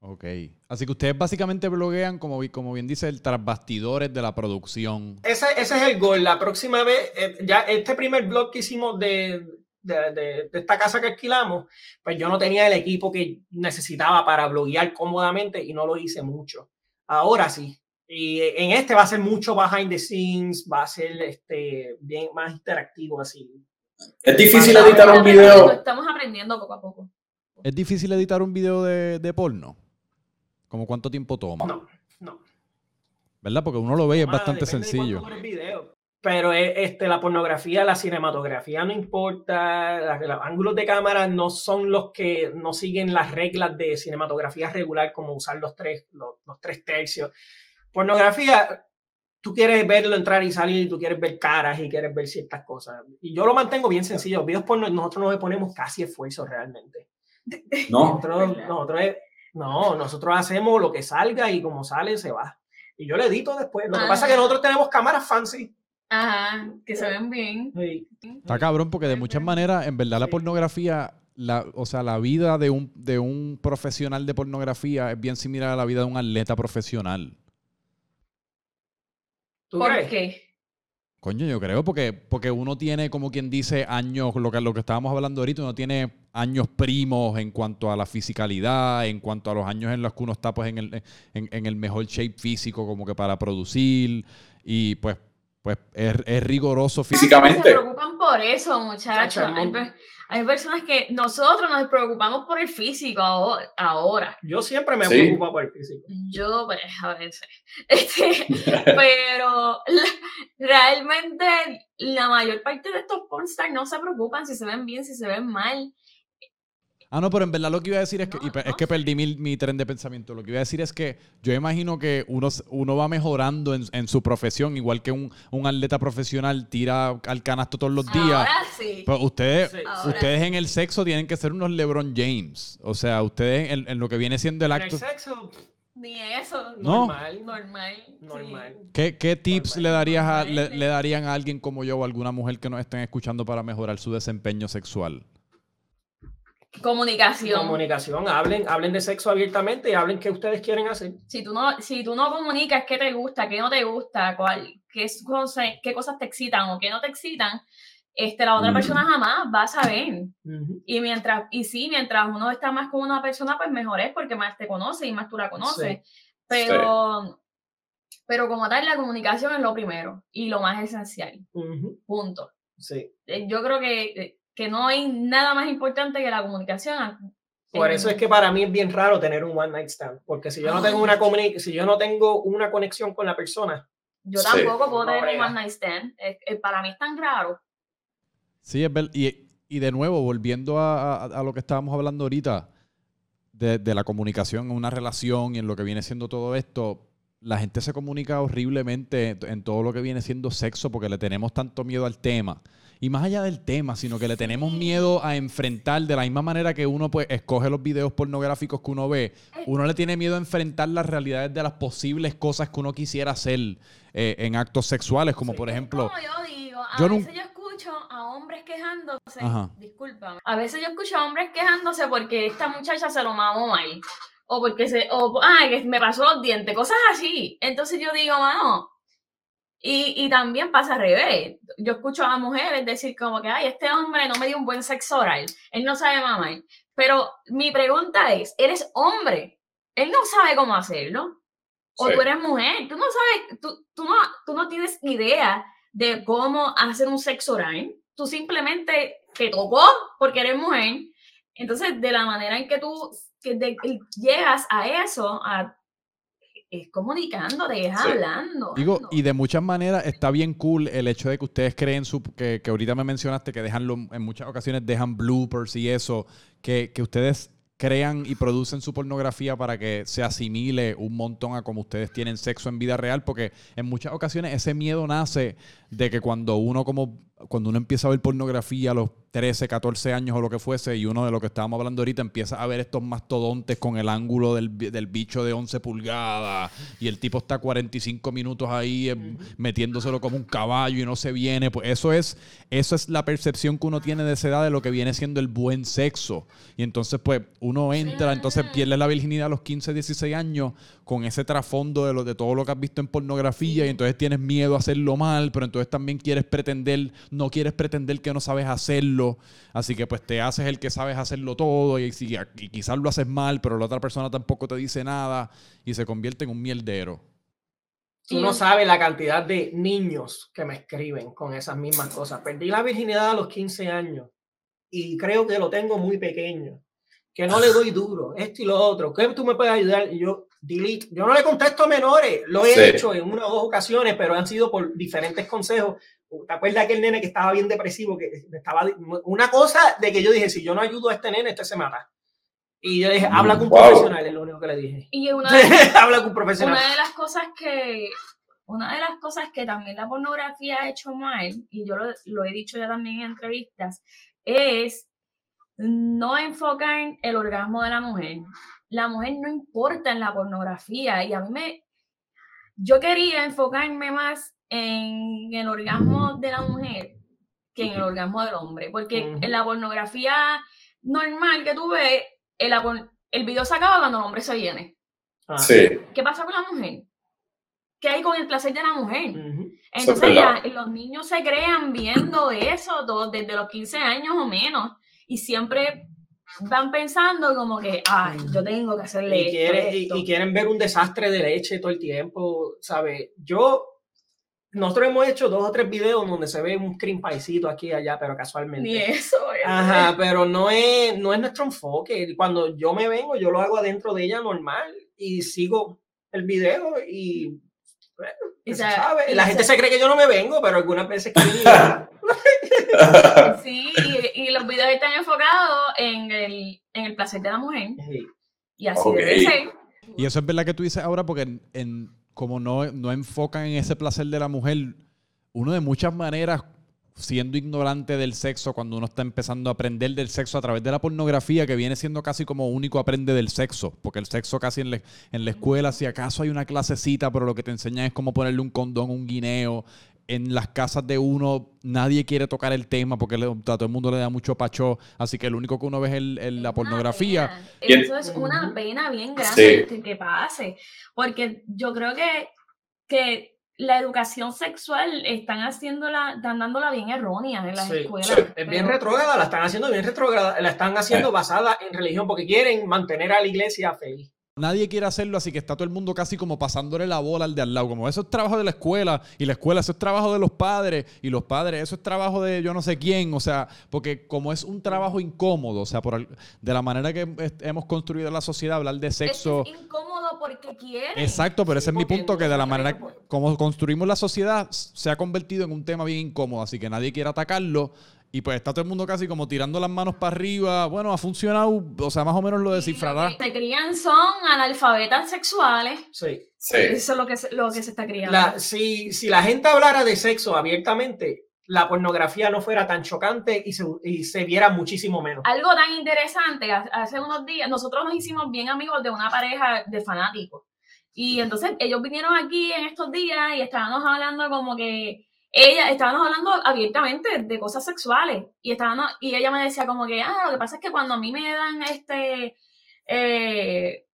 Speaker 1: Ok. Así que ustedes básicamente bloguean, como, como bien dice, el tras bastidores de la producción.
Speaker 3: Ese, ese es el gol. La próxima vez, eh, ya este primer blog que hicimos de, de, esta casa que alquilamos, pues yo no tenía el equipo que necesitaba para bloguear cómodamente y no lo hice mucho. Ahora sí. Y en este va a ser mucho behind the scenes, va a ser este, bien más interactivo así.
Speaker 4: Es difícil editar un video.
Speaker 2: Estamos aprendiendo poco a poco.
Speaker 1: ¿Es difícil editar un video de, de porno? ¿Cómo cuánto tiempo toma?
Speaker 3: No, no.
Speaker 1: ¿Verdad? Porque uno lo ve y es bastante sencillo.
Speaker 3: Pero eh, este, la pornografía, la cinematografía no importa, los ángulos de cámara no son los que no siguen las reglas de cinematografía regular, como usar los tres, los, tres tercios. Pornografía, tú quieres verlo entrar y salir, tú quieres ver caras y quieres ver ciertas cosas. Y yo lo mantengo bien sencillo. Videos porno, nosotros no le ponemos casi esfuerzo realmente.
Speaker 4: No.
Speaker 3: Nosotros, no, nosotros hacemos lo que salga y como sale, se va. Y yo le edito después. Lo que pasa es que ah. nosotros tenemos cámaras fancy
Speaker 2: Ajá, que se ven bien.
Speaker 1: Está cabrón porque de muchas maneras, en verdad la pornografía, la, o sea, la vida de un, de un profesional de pornografía es bien similar a la vida de un atleta profesional.
Speaker 2: ¿Por qué?
Speaker 1: Coño, yo creo, porque, porque uno tiene, como quien dice, años, lo que, lo que estábamos hablando ahorita, uno tiene años primos en cuanto a la fisicalidad, en cuanto a los años en los que uno está pues en el, en, el mejor shape físico como que para producir y pues pues es, es rigoroso
Speaker 2: físicamente. Se preocupan por eso, muchachos. Hay personas que nosotros nos preocupamos por el físico ahora.
Speaker 3: Yo siempre me preocupo por el físico.
Speaker 2: Yo, pues, a veces. Este, pero realmente la mayor parte de estos pornstars no se preocupan si se ven bien, si se ven mal.
Speaker 1: Ah, no, pero en verdad lo que iba a decir es que, es que perdí mi, tren de pensamiento. Lo que iba a decir es que yo imagino que uno, uno va mejorando en, su profesión, igual que un, atleta profesional tira al canasto todos los días.
Speaker 2: Ahora sí.
Speaker 1: Pero ustedes, ustedes en el sexo tienen que ser unos LeBron James. O sea, ustedes en, lo que viene siendo el acto.
Speaker 3: En el sexo.
Speaker 2: Ni eso.
Speaker 3: Normal.
Speaker 2: Normal.
Speaker 3: Normal.
Speaker 1: ¿Qué, tips le, darías le, le, darían a alguien como yo o a alguna mujer que nos estén escuchando para mejorar su desempeño sexual?
Speaker 2: Comunicación.
Speaker 3: Comunicación. Hablen, hablen de sexo abiertamente y hablen qué ustedes quieren hacer.
Speaker 2: Si tú no, si tú no comunicas qué te gusta, qué no te gusta, cuál, qué, cosas, qué cosas te excitan o qué no te excitan, este, la otra persona jamás va a saber. Y mientras, y sí, mientras uno está más con una persona, pues mejor es porque más te conoce y más tú la conoces. Pero, pero como tal, la comunicación es lo primero y lo más esencial. Punto.
Speaker 3: Sí.
Speaker 2: Eh, yo creo que eh, que no hay nada más importante que la comunicación.
Speaker 3: Por eso es que para mí es bien raro tener un one night stand, porque si yo no tengo una si yo no tengo una conexión con la persona,
Speaker 2: yo tampoco puedo tener un one night stand. para mí es tan raro.
Speaker 1: Sí, es verdad. Y, y, de nuevo, volviendo a, a, lo que estábamos hablando ahorita, de, de, la comunicación en una relación y en lo que viene siendo todo esto, la gente se comunica horriblemente en todo lo que viene siendo sexo porque le tenemos tanto miedo al tema y más allá del tema, sino que le tenemos miedo a enfrentar de la misma manera que uno pues escoge los videos pornográficos que uno ve, uno le tiene miedo a enfrentar las realidades de las posibles cosas que uno quisiera hacer eh, en actos sexuales, como por ejemplo...
Speaker 2: Como yo digo, a veces yo escucho a hombres quejándose, discúlpame, a veces yo escucho a hombres quejándose porque esta muchacha se lo mamó mal, o porque se, o, ay, que me pasó los dientes, cosas así. Entonces yo digo, mano, y, y, también pasa al revés. Yo escucho a mujeres decir como que, ay, este hombre no me dio un buen sexo oral, él no sabe mamar. Pero mi pregunta es, eres hombre, él no sabe cómo hacerlo. O tú eres mujer, tú no sabes, tú, tú, no, tú no tienes idea de cómo hacer un sexo oral. Tú simplemente te tocó porque eres mujer. Entonces, de la manera en que tú que llegas a eso, a es comunicando, es hablando.
Speaker 1: Digo, y de muchas maneras está bien cool el hecho de que ustedes creen, su, que, que ahorita me mencionaste que dejan, en muchas ocasiones dejan bloopers y eso, que, que ustedes crean y producen su pornografía para que se asimile un montón a como ustedes tienen sexo en vida real, porque en muchas ocasiones ese miedo nace de que cuando uno como cuando uno empieza a ver pornografía a los 13, 14 años o lo que fuese, y uno de lo que estábamos hablando ahorita empieza a ver estos mastodontes con el ángulo del, bicho de 11 pulgadas, y el tipo está 45 minutos ahí em, metiéndoselo como un caballo y no se viene, pues eso es, eso es la percepción que uno tiene de esa edad de lo que viene siendo el buen sexo. Y entonces, pues, uno entra, entonces pierde la virginidad a los 15, 16 años con ese trasfondo de, lo, de todo lo que has visto en pornografía, y entonces tienes miedo a hacerlo mal, pero entonces también quieres pretender, no quieres pretender que no sabes hacerlo, así que pues te haces el que sabes hacerlo todo y, y quizás lo haces mal, pero la otra persona tampoco te dice nada y se convierte en un mierdero.
Speaker 3: Tú no sabes la cantidad de niños que me escriben con esas mismas cosas. Perdí la virginidad a los 15 años y creo que lo tengo muy pequeño, que no le doy duro, esto y lo otro. ¿Qué tú me puedes ayudar? Y yo, delete. Yo no le contesto a menores, lo he hecho en una o dos ocasiones, pero han sido por diferentes consejos. ¿Te acuerdas aquel nene que estaba bien depresivo? Que estaba una cosa de que yo dije, si yo no ayudo a este nene, este se mata. Y yo dije, habla con un profesional, es lo único que le dije.
Speaker 2: Y una de,
Speaker 3: habla con un profesional.
Speaker 2: Una de las cosas que una de las cosas que también la pornografía ha hecho mal, y yo lo, lo he dicho ya también en entrevistas, es no enfocar el orgasmo de la mujer la mujer no importa en la pornografía y a mí me, yo quería enfocarme más en el orgasmo de la mujer que en el orgasmo del hombre, porque en la pornografía normal que tú ves, el, el video se acaba cuando el hombre se viene.
Speaker 4: Ah. Sí.
Speaker 2: ¿Qué pasa con la mujer? ¿Qué hay con el placer de la mujer? Entonces los niños se crean viendo eso todo, desde los 15 años o menos y siempre van pensando como que, ay, yo tengo que hacerle
Speaker 3: y quieren, Y, quieren ver un desastre de leche todo el tiempo, ¿sabes? Yo, nosotros hemos hecho dos o tres videos donde se ve un cream paisito aquí y allá, pero casualmente.
Speaker 2: Ni eso.
Speaker 3: Ajá, pero no es, no es nuestro enfoque. Cuando yo me vengo, yo lo hago adentro de ella normal y sigo el video y... sabe. La gente se cree que yo no me vengo, pero algunas veces que
Speaker 2: Sí, y, los videos están enfocados en el, en el placer de la mujer. Y así debe ser.
Speaker 1: Y eso es verdad que tú dices ahora, porque en, como no, no enfocan en ese placer de la mujer, uno de muchas maneras siendo ignorante del sexo cuando uno está empezando a aprender del sexo a través de la pornografía, que viene siendo casi como único aprende del sexo, porque el sexo casi en, en la escuela, si acaso hay una clasecita, pero lo que te enseñan es cómo ponerle un condón, un guineo, en las casas de uno nadie quiere tocar el tema porque a todo el mundo le da mucho pacho, así que lo único que uno ve es la pornografía.
Speaker 2: Eso es una pena bien grande que, pase, porque yo creo que, que la educación sexual están haciéndola, están dándola bien errónea en las escuelas.
Speaker 3: es bien retrógrada, la están haciendo bien retrógrada, la están haciendo eh. basada en religión porque quieren mantener a la iglesia feliz.
Speaker 1: Nadie quiere hacerlo, así que está todo el mundo casi como pasándole la bola al de al lado. Como eso es trabajo de la escuela, y la escuela eso es trabajo de los padres, y los padres eso es trabajo de yo no sé quién. O sea, porque como es un trabajo incómodo, o sea, por de la manera que hemos construido la sociedad, hablar de sexo.
Speaker 2: Es incómodo porque quiere.
Speaker 1: Exacto, pero ese es mi punto, que de la manera como construimos la sociedad se ha convertido en un tema bien incómodo, así que nadie quiere atacarlo. Y pues está todo el mundo casi como tirando las manos para arriba. Bueno, ha funcionado, o sea, más o menos lo descifrará.
Speaker 2: Se crían son analfabetas sexuales.
Speaker 3: Sí.
Speaker 2: sí. Eso es lo que, se, lo que se está criando.
Speaker 3: si, si la gente hablara de sexo abiertamente, la pornografía no fuera tan chocante y se, y se, viera muchísimo menos.
Speaker 2: Algo tan interesante, hace unos días, nosotros nos hicimos bien amigos de una pareja de fanáticos. Y entonces ellos vinieron aquí en estos días y estábamos hablando como que ella, estábamos hablando abiertamente de cosas sexuales y, estábamos, y ella me decía como que, ah, lo que pasa es que cuando a mí me dan este, eh,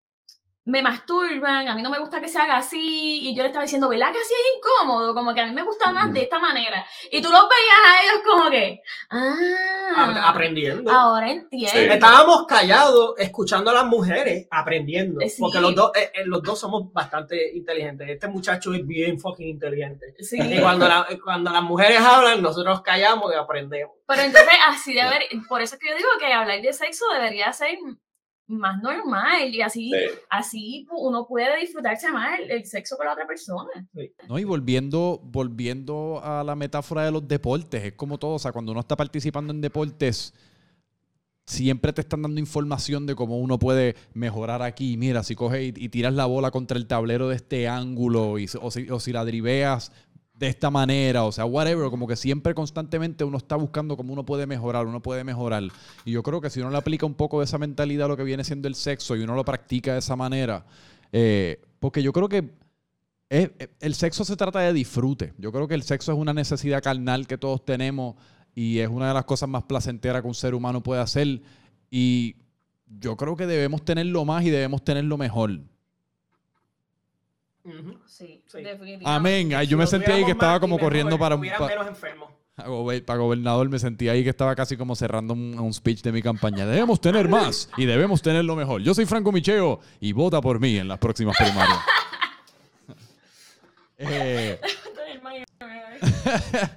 Speaker 2: me masturban, a mí no me gusta que se haga así, y yo le estaba diciendo, ¿verdad que así es incómodo? Como que a mí me gusta más de esta manera. Y tú los veías a ellos como que, ah,
Speaker 3: aprendiendo.
Speaker 2: Ahora entiendo.
Speaker 3: Estábamos callados escuchando a las mujeres aprendiendo, porque los dos, eh, eh, los dos somos bastante inteligentes. Este muchacho es bien fucking inteligente. Y cuando, cuando las mujeres hablan, nosotros callamos y aprendemos.
Speaker 2: Pero entonces así de haber, por eso es que yo digo que hablar de sexo debería ser más normal y así, así uno puede disfrutarse más el, sexo con la otra persona.
Speaker 1: No, y volviendo, volviendo a la metáfora de los deportes, es como todo, o sea, cuando uno está participando en deportes, siempre te están dando información de cómo uno puede mejorar aquí. Mira, si coges y, tiras la bola contra el tablero de este ángulo y, o, si, o si la driveas de esta manera, o sea, whatever, como que siempre constantemente uno está buscando cómo uno puede mejorar, uno puede mejorar. Y yo creo que si uno le aplica un poco de esa mentalidad a lo que viene siendo el sexo y uno lo practica de esa manera, eh, porque yo creo que el sexo se trata de disfrute. Yo creo que el sexo es una necesidad carnal que todos tenemos y es una de las cosas más placenteras que un ser humano puede hacer. Y yo creo que debemos tenerlo más y debemos tenerlo mejor.
Speaker 2: Sí, definitivamente.
Speaker 1: Amén. yo me sentí ahí que estaba como corriendo para...
Speaker 3: enfermos.
Speaker 1: Para gobernador me sentí ahí que estaba casi como cerrando un, speech de mi campaña. Debemos tener más y debemos tener lo mejor. Yo soy Franco Micheo y vota por mí en las próximas primarias. eh,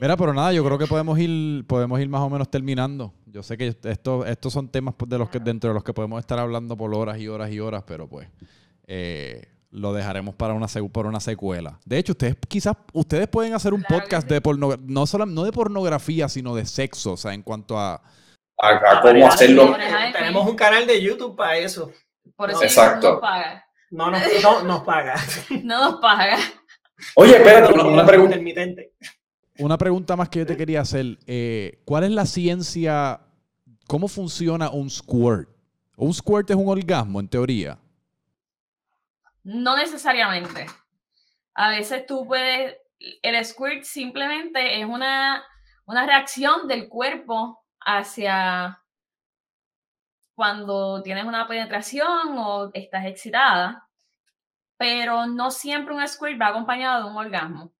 Speaker 1: Mira, pero nada, yo creo que podemos ir, podemos ir más o menos terminando. Yo sé que esto, estos son temas de los que dentro de los que podemos estar hablando por horas y horas y horas, pero pues eh, lo dejaremos para una, por una secuela. De hecho, ustedes quizás ustedes pueden hacer un podcast de pornografía, no, solo, no de pornografía, sino de sexo, o sea, en cuanto a...
Speaker 4: A, cómo hacerlo.
Speaker 3: Tenemos un canal de YouTube para eso.
Speaker 2: Por eso Exacto. no nos paga.
Speaker 3: No, no, nos paga.
Speaker 2: no nos paga.
Speaker 4: Oye, espérate, una, pregunta.
Speaker 1: Una pregunta más que yo te quería hacer. Eh, ¿Cuál es la ciencia? ¿Cómo funciona un squirt? Un squirt es un orgasmo, en teoría.
Speaker 2: No necesariamente. A veces tú puedes, el squirt simplemente es una, una reacción del cuerpo hacia cuando tienes una penetración o estás excitada, pero no siempre un squirt va acompañado de un orgasmo.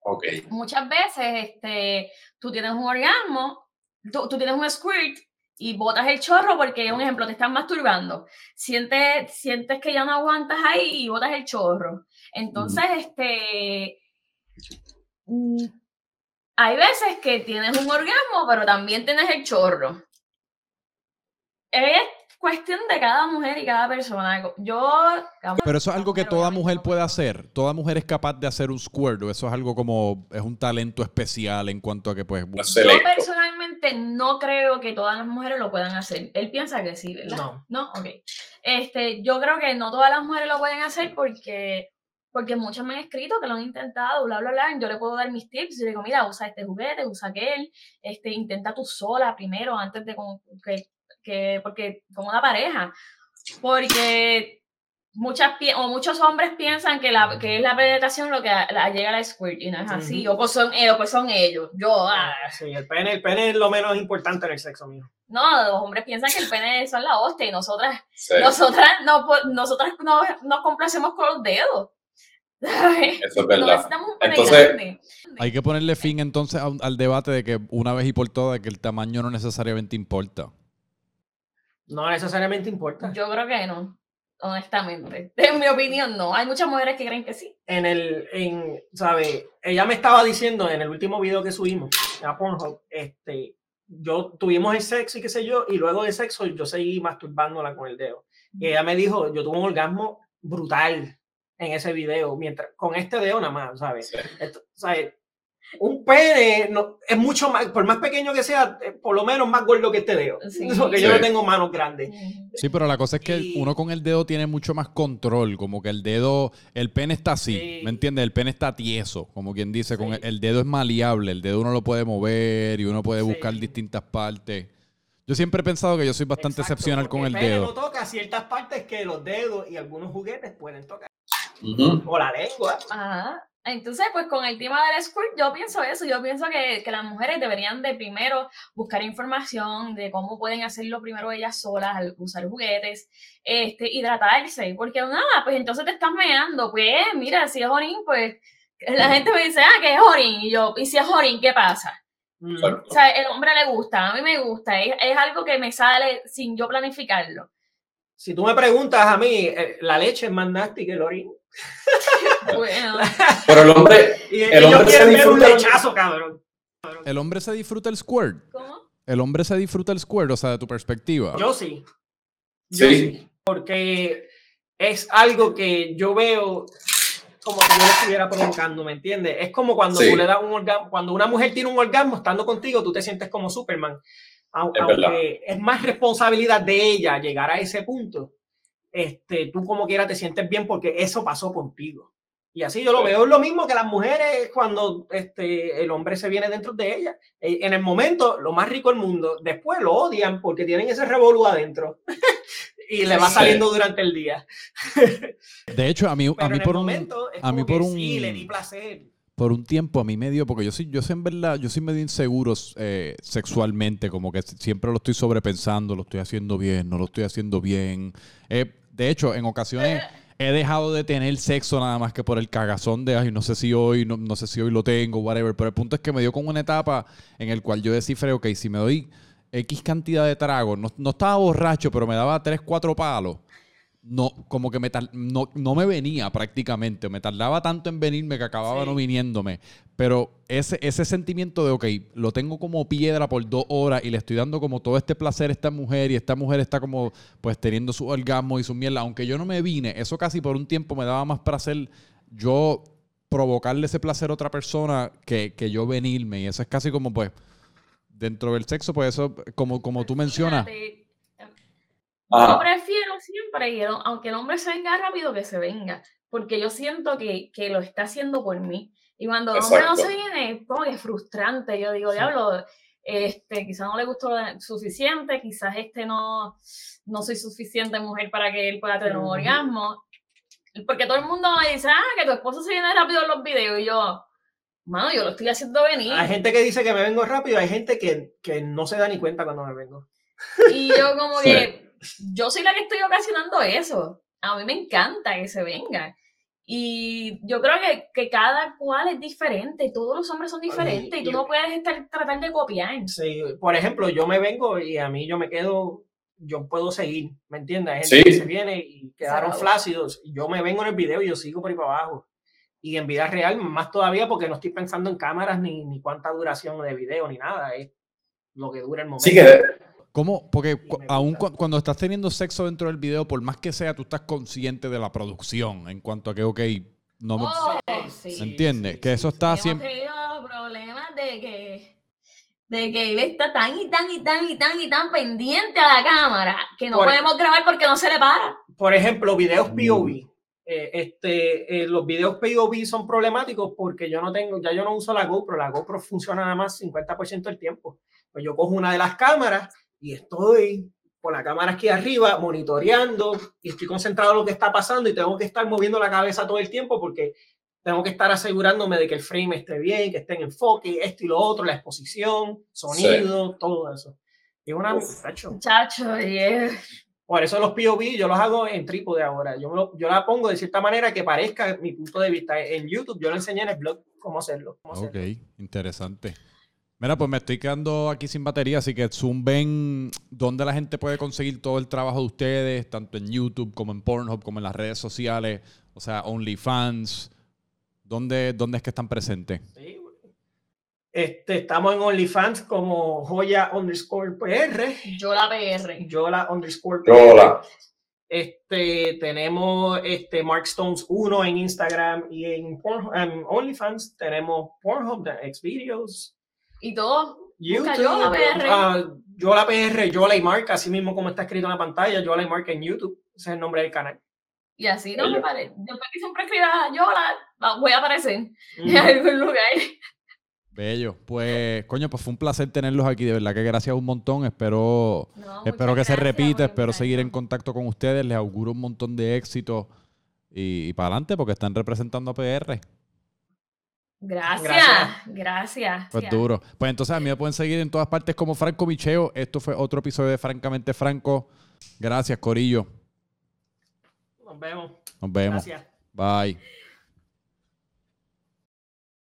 Speaker 4: Okay.
Speaker 2: Muchas veces este, tú tienes un orgasmo, tú, tú tienes un squirt y botas el chorro porque, un ejemplo, te están masturbando. Sientes, sientes que ya no aguantas ahí y botas el chorro. Entonces, este, mm, hay veces que tienes un orgasmo, pero también tienes el chorro. Es cuestión de cada mujer y cada persona. Yo.
Speaker 1: Pero eso es algo que toda mujer puede hacer. Toda mujer es capaz de hacer un squirt. eso es algo como. Es un talento especial en cuanto a que, pues.
Speaker 2: Yo personalmente no creo que todas las mujeres lo puedan hacer. Él piensa que sí, ¿verdad? No. No, ok. Este, yo creo que no todas las mujeres lo pueden hacer porque. Porque muchas me han escrito que lo han intentado, bla, bla, bla. Yo le puedo dar mis tips y le digo, mira, usa este juguete, usa aquel, este, intenta tú sola primero antes de que que, porque como una pareja, porque muchas o muchos hombres piensan que, la, que es la penetración lo que llega a la squirt y no es así, o, pues son, eh, pues son ellos, yo. Ah.
Speaker 3: ah. Sí, el pene, el pene es lo menos importante en el sexo mío.
Speaker 2: No, los hombres piensan que el pene es la hostia y nosotras, nosotras, no, nosotras no, nos complacemos con los dedos.
Speaker 4: Eso es verdad. entonces,
Speaker 1: hay que ponerle fin entonces al debate de que una vez y por todas que el tamaño no necesariamente importa.
Speaker 3: No necesariamente importa.
Speaker 2: Yo creo que no, honestamente. En mi opinión, no. Hay muchas mujeres que creen que sí.
Speaker 3: En el, en, ¿sabe? Ella me estaba diciendo en el último video que subimos a Pornhub, este, yo tuvimos el sexo y qué sé yo, y luego de sexo yo seguí masturbándola con el dedo. Y ella me dijo, yo tuve un orgasmo brutal en ese video, mientras, con este dedo nada más, ¿sabes? ¿sabes? Un pene no, es mucho más, por más pequeño que sea, eh, por lo menos más gordo que este dedo. Porque yo no tengo manos grandes.
Speaker 1: Sí, pero la cosa es que uno con el dedo tiene mucho más control, como que el dedo, el pene está así, ¿me entiendes? El pene está tieso, como quien dice, con el, dedo es maleable, el dedo uno lo puede mover y uno puede buscar distintas partes. Yo siempre he pensado que yo soy bastante excepcional con el, el dedo.
Speaker 3: no toca ciertas partes que los dedos y algunos juguetes pueden tocar. O la lengua.
Speaker 2: Ajá. Entonces, pues con el tema del squirt, yo pienso eso, yo pienso que, que, las mujeres deberían de primero buscar información de cómo pueden hacerlo primero ellas solas al usar juguetes, este, hidratarse, porque nada, pues entonces te estás meando, pues mira, si es orín, pues la gente me dice, ah, que es orín, y yo, ¿y si es orín, qué pasa? O sea, el hombre le gusta, a mí me gusta, es, es algo que me sale sin yo planificarlo.
Speaker 3: Si tú me preguntas a mí, eh, la leche es más nasty que el orín.
Speaker 4: Pero el hombre, el hombre se disfruta
Speaker 1: El hombre se disfruta el squirt. ¿Cómo? El hombre se disfruta el squirt, o sea, de tu perspectiva.
Speaker 3: Yo sí. Yo sí. Porque es algo que yo veo como si yo lo estuviera provocando, ¿me entiendes? Es como cuando tú le das un orgasmo, cuando una mujer tiene un orgasmo estando contigo, tú te sientes como Superman. Aunque es más responsabilidad de ella llegar a ese punto este, tú como quiera te sientes bien porque eso pasó contigo. Y así yo lo veo. Es lo mismo que las mujeres cuando este, el hombre se viene dentro de ellas. Eh, en el momento, lo más rico del mundo. Después lo odian porque tienen ese revolú adentro. y le va saliendo durante el día.
Speaker 1: de hecho, a mí, a mí por un... A mí por un...
Speaker 3: Sí, le di placer.
Speaker 1: Por un tiempo a mí me dio, porque yo soy, yo soy en verdad, yo soy medio inseguro eh, sexualmente, como que siempre lo estoy sobrepensando, lo estoy haciendo bien, no lo estoy haciendo bien. Eh, de hecho, en ocasiones he dejado de tener sexo nada más que por el cagazón de, ay, no sé si hoy, no, no sé si hoy lo tengo, whatever. Pero el punto es que me dio con una etapa en el cual yo descifré, ok, si me doy X cantidad de tragos, no, no estaba borracho, pero me daba 3, 4 palos no, como que me no, no, me venía prácticamente. Me tardaba tanto en venirme que acababa no viniéndome. Pero ese, ese sentimiento de, ok, lo tengo como piedra por dos horas y le estoy dando como todo este placer a esta mujer y esta mujer está como, pues, teniendo su orgasmo y su miel. Aunque yo no me vine, eso casi por un tiempo me daba más placer yo provocarle ese placer a otra persona que, que yo venirme. Y eso es casi como, pues, dentro del sexo, pues eso, como, como tú mencionas.
Speaker 2: Yo prefiero siempre, aunque el hombre se venga rápido, que se venga, porque yo siento que, que lo está haciendo por mí. Y cuando el hombre no se viene, es como que es frustrante. Yo digo, diablo, este, quizás no le gustó suficiente, quizás este no, no soy suficiente mujer para que él pueda tener un orgasmo. Porque todo el mundo me dice, ah, que tu esposo se viene rápido en los videos. Y yo, mano, yo lo estoy haciendo venir.
Speaker 3: Hay gente que dice que me vengo rápido, hay gente que, que no se da ni cuenta cuando me vengo.
Speaker 2: Y yo como que yo soy la que estoy ocasionando eso. A mí me encanta que se venga. Y yo creo que, que, cada cual es diferente, todos los hombres son diferentes y tú no puedes estar tratando de copiar.
Speaker 3: Sí, por ejemplo, yo me vengo y a mí yo me quedo, yo puedo seguir, ¿me entiendes? Hay gente que se viene y quedaron flácidos, yo me vengo en el video y yo sigo por ahí para abajo. Y en vida real, más todavía porque no estoy pensando en cámaras ni, ni cuánta duración de video ni nada, es lo que dura el momento. Sí que
Speaker 1: ¿Cómo? Porque aún cuando estás teniendo sexo dentro del video, por más que sea, tú estás consciente de la producción en cuanto a que, ok, no me... Oh, ¿Entiendes? que eso está siempre...
Speaker 2: tenido problemas de que, de que él está tan y tan y tan y tan y tan pendiente a la cámara que no podemos grabar porque no se le para.
Speaker 3: Por ejemplo, videos POV. Eh, este, eh, los videos POV son problemáticos porque yo no tengo, ya yo no uso la GoPro, la GoPro funciona nada más 50% del tiempo. Pues yo cojo una de las cámaras y estoy con la cámara aquí arriba monitoreando y estoy concentrado en lo que está pasando y tengo que estar moviendo la cabeza todo el tiempo porque tengo que estar asegurándome de que el frame esté bien, que esté en enfoque, esto y lo otro, la exposición, sonido, todo eso. Y una
Speaker 2: muchacho. Muchacho,
Speaker 3: Por eso los POV yo los hago en trípode ahora. Yo, yo la pongo de cierta manera que parezca mi punto de vista. En YouTube yo lo enseñé en el blog cómo hacerlo. ok,
Speaker 1: interesante. Mira, pues me estoy quedando aquí sin batería, así que Zoom ven dónde la gente puede conseguir todo el trabajo de ustedes, tanto en YouTube como en Pornhub, como en las redes sociales, o sea, OnlyFans. ¿Dónde, dónde es que están presentes? Sí.
Speaker 3: Este, estamos en OnlyFans como joya underscore PR.
Speaker 2: Yola PR.
Speaker 3: Yola underscore PR. Yola. Este, tenemos este Mark Stones 1 en Instagram y en, en OnlyFans tenemos Pornhub, Xvideos
Speaker 2: y todo.
Speaker 3: YouTube, yo la PR. Uh, yo la PR, yo la y marca, así mismo como está escrito en la pantalla, yo la y marca en YouTube. Ese es el nombre del canal.
Speaker 2: Y así no me parece. Yo que siempre escriba yo la voy a aparecer en algún lugar.
Speaker 1: Bello. Pues, coño, pues fue un placer tenerlos aquí. De verdad que gracias un montón. Espero, espero que se repita. Espero seguir en contacto con ustedes. Les auguro un montón de éxito. Y, y para adelante, porque están representando a PR.
Speaker 2: Gracias, gracias.
Speaker 1: Pues duro. Pues entonces a mí me pueden seguir en todas partes como Franco Micheo. Esto fue otro episodio de Francamente Franco. Gracias, Corillo.
Speaker 3: Nos vemos.
Speaker 1: Nos vemos. Gracias. Bye.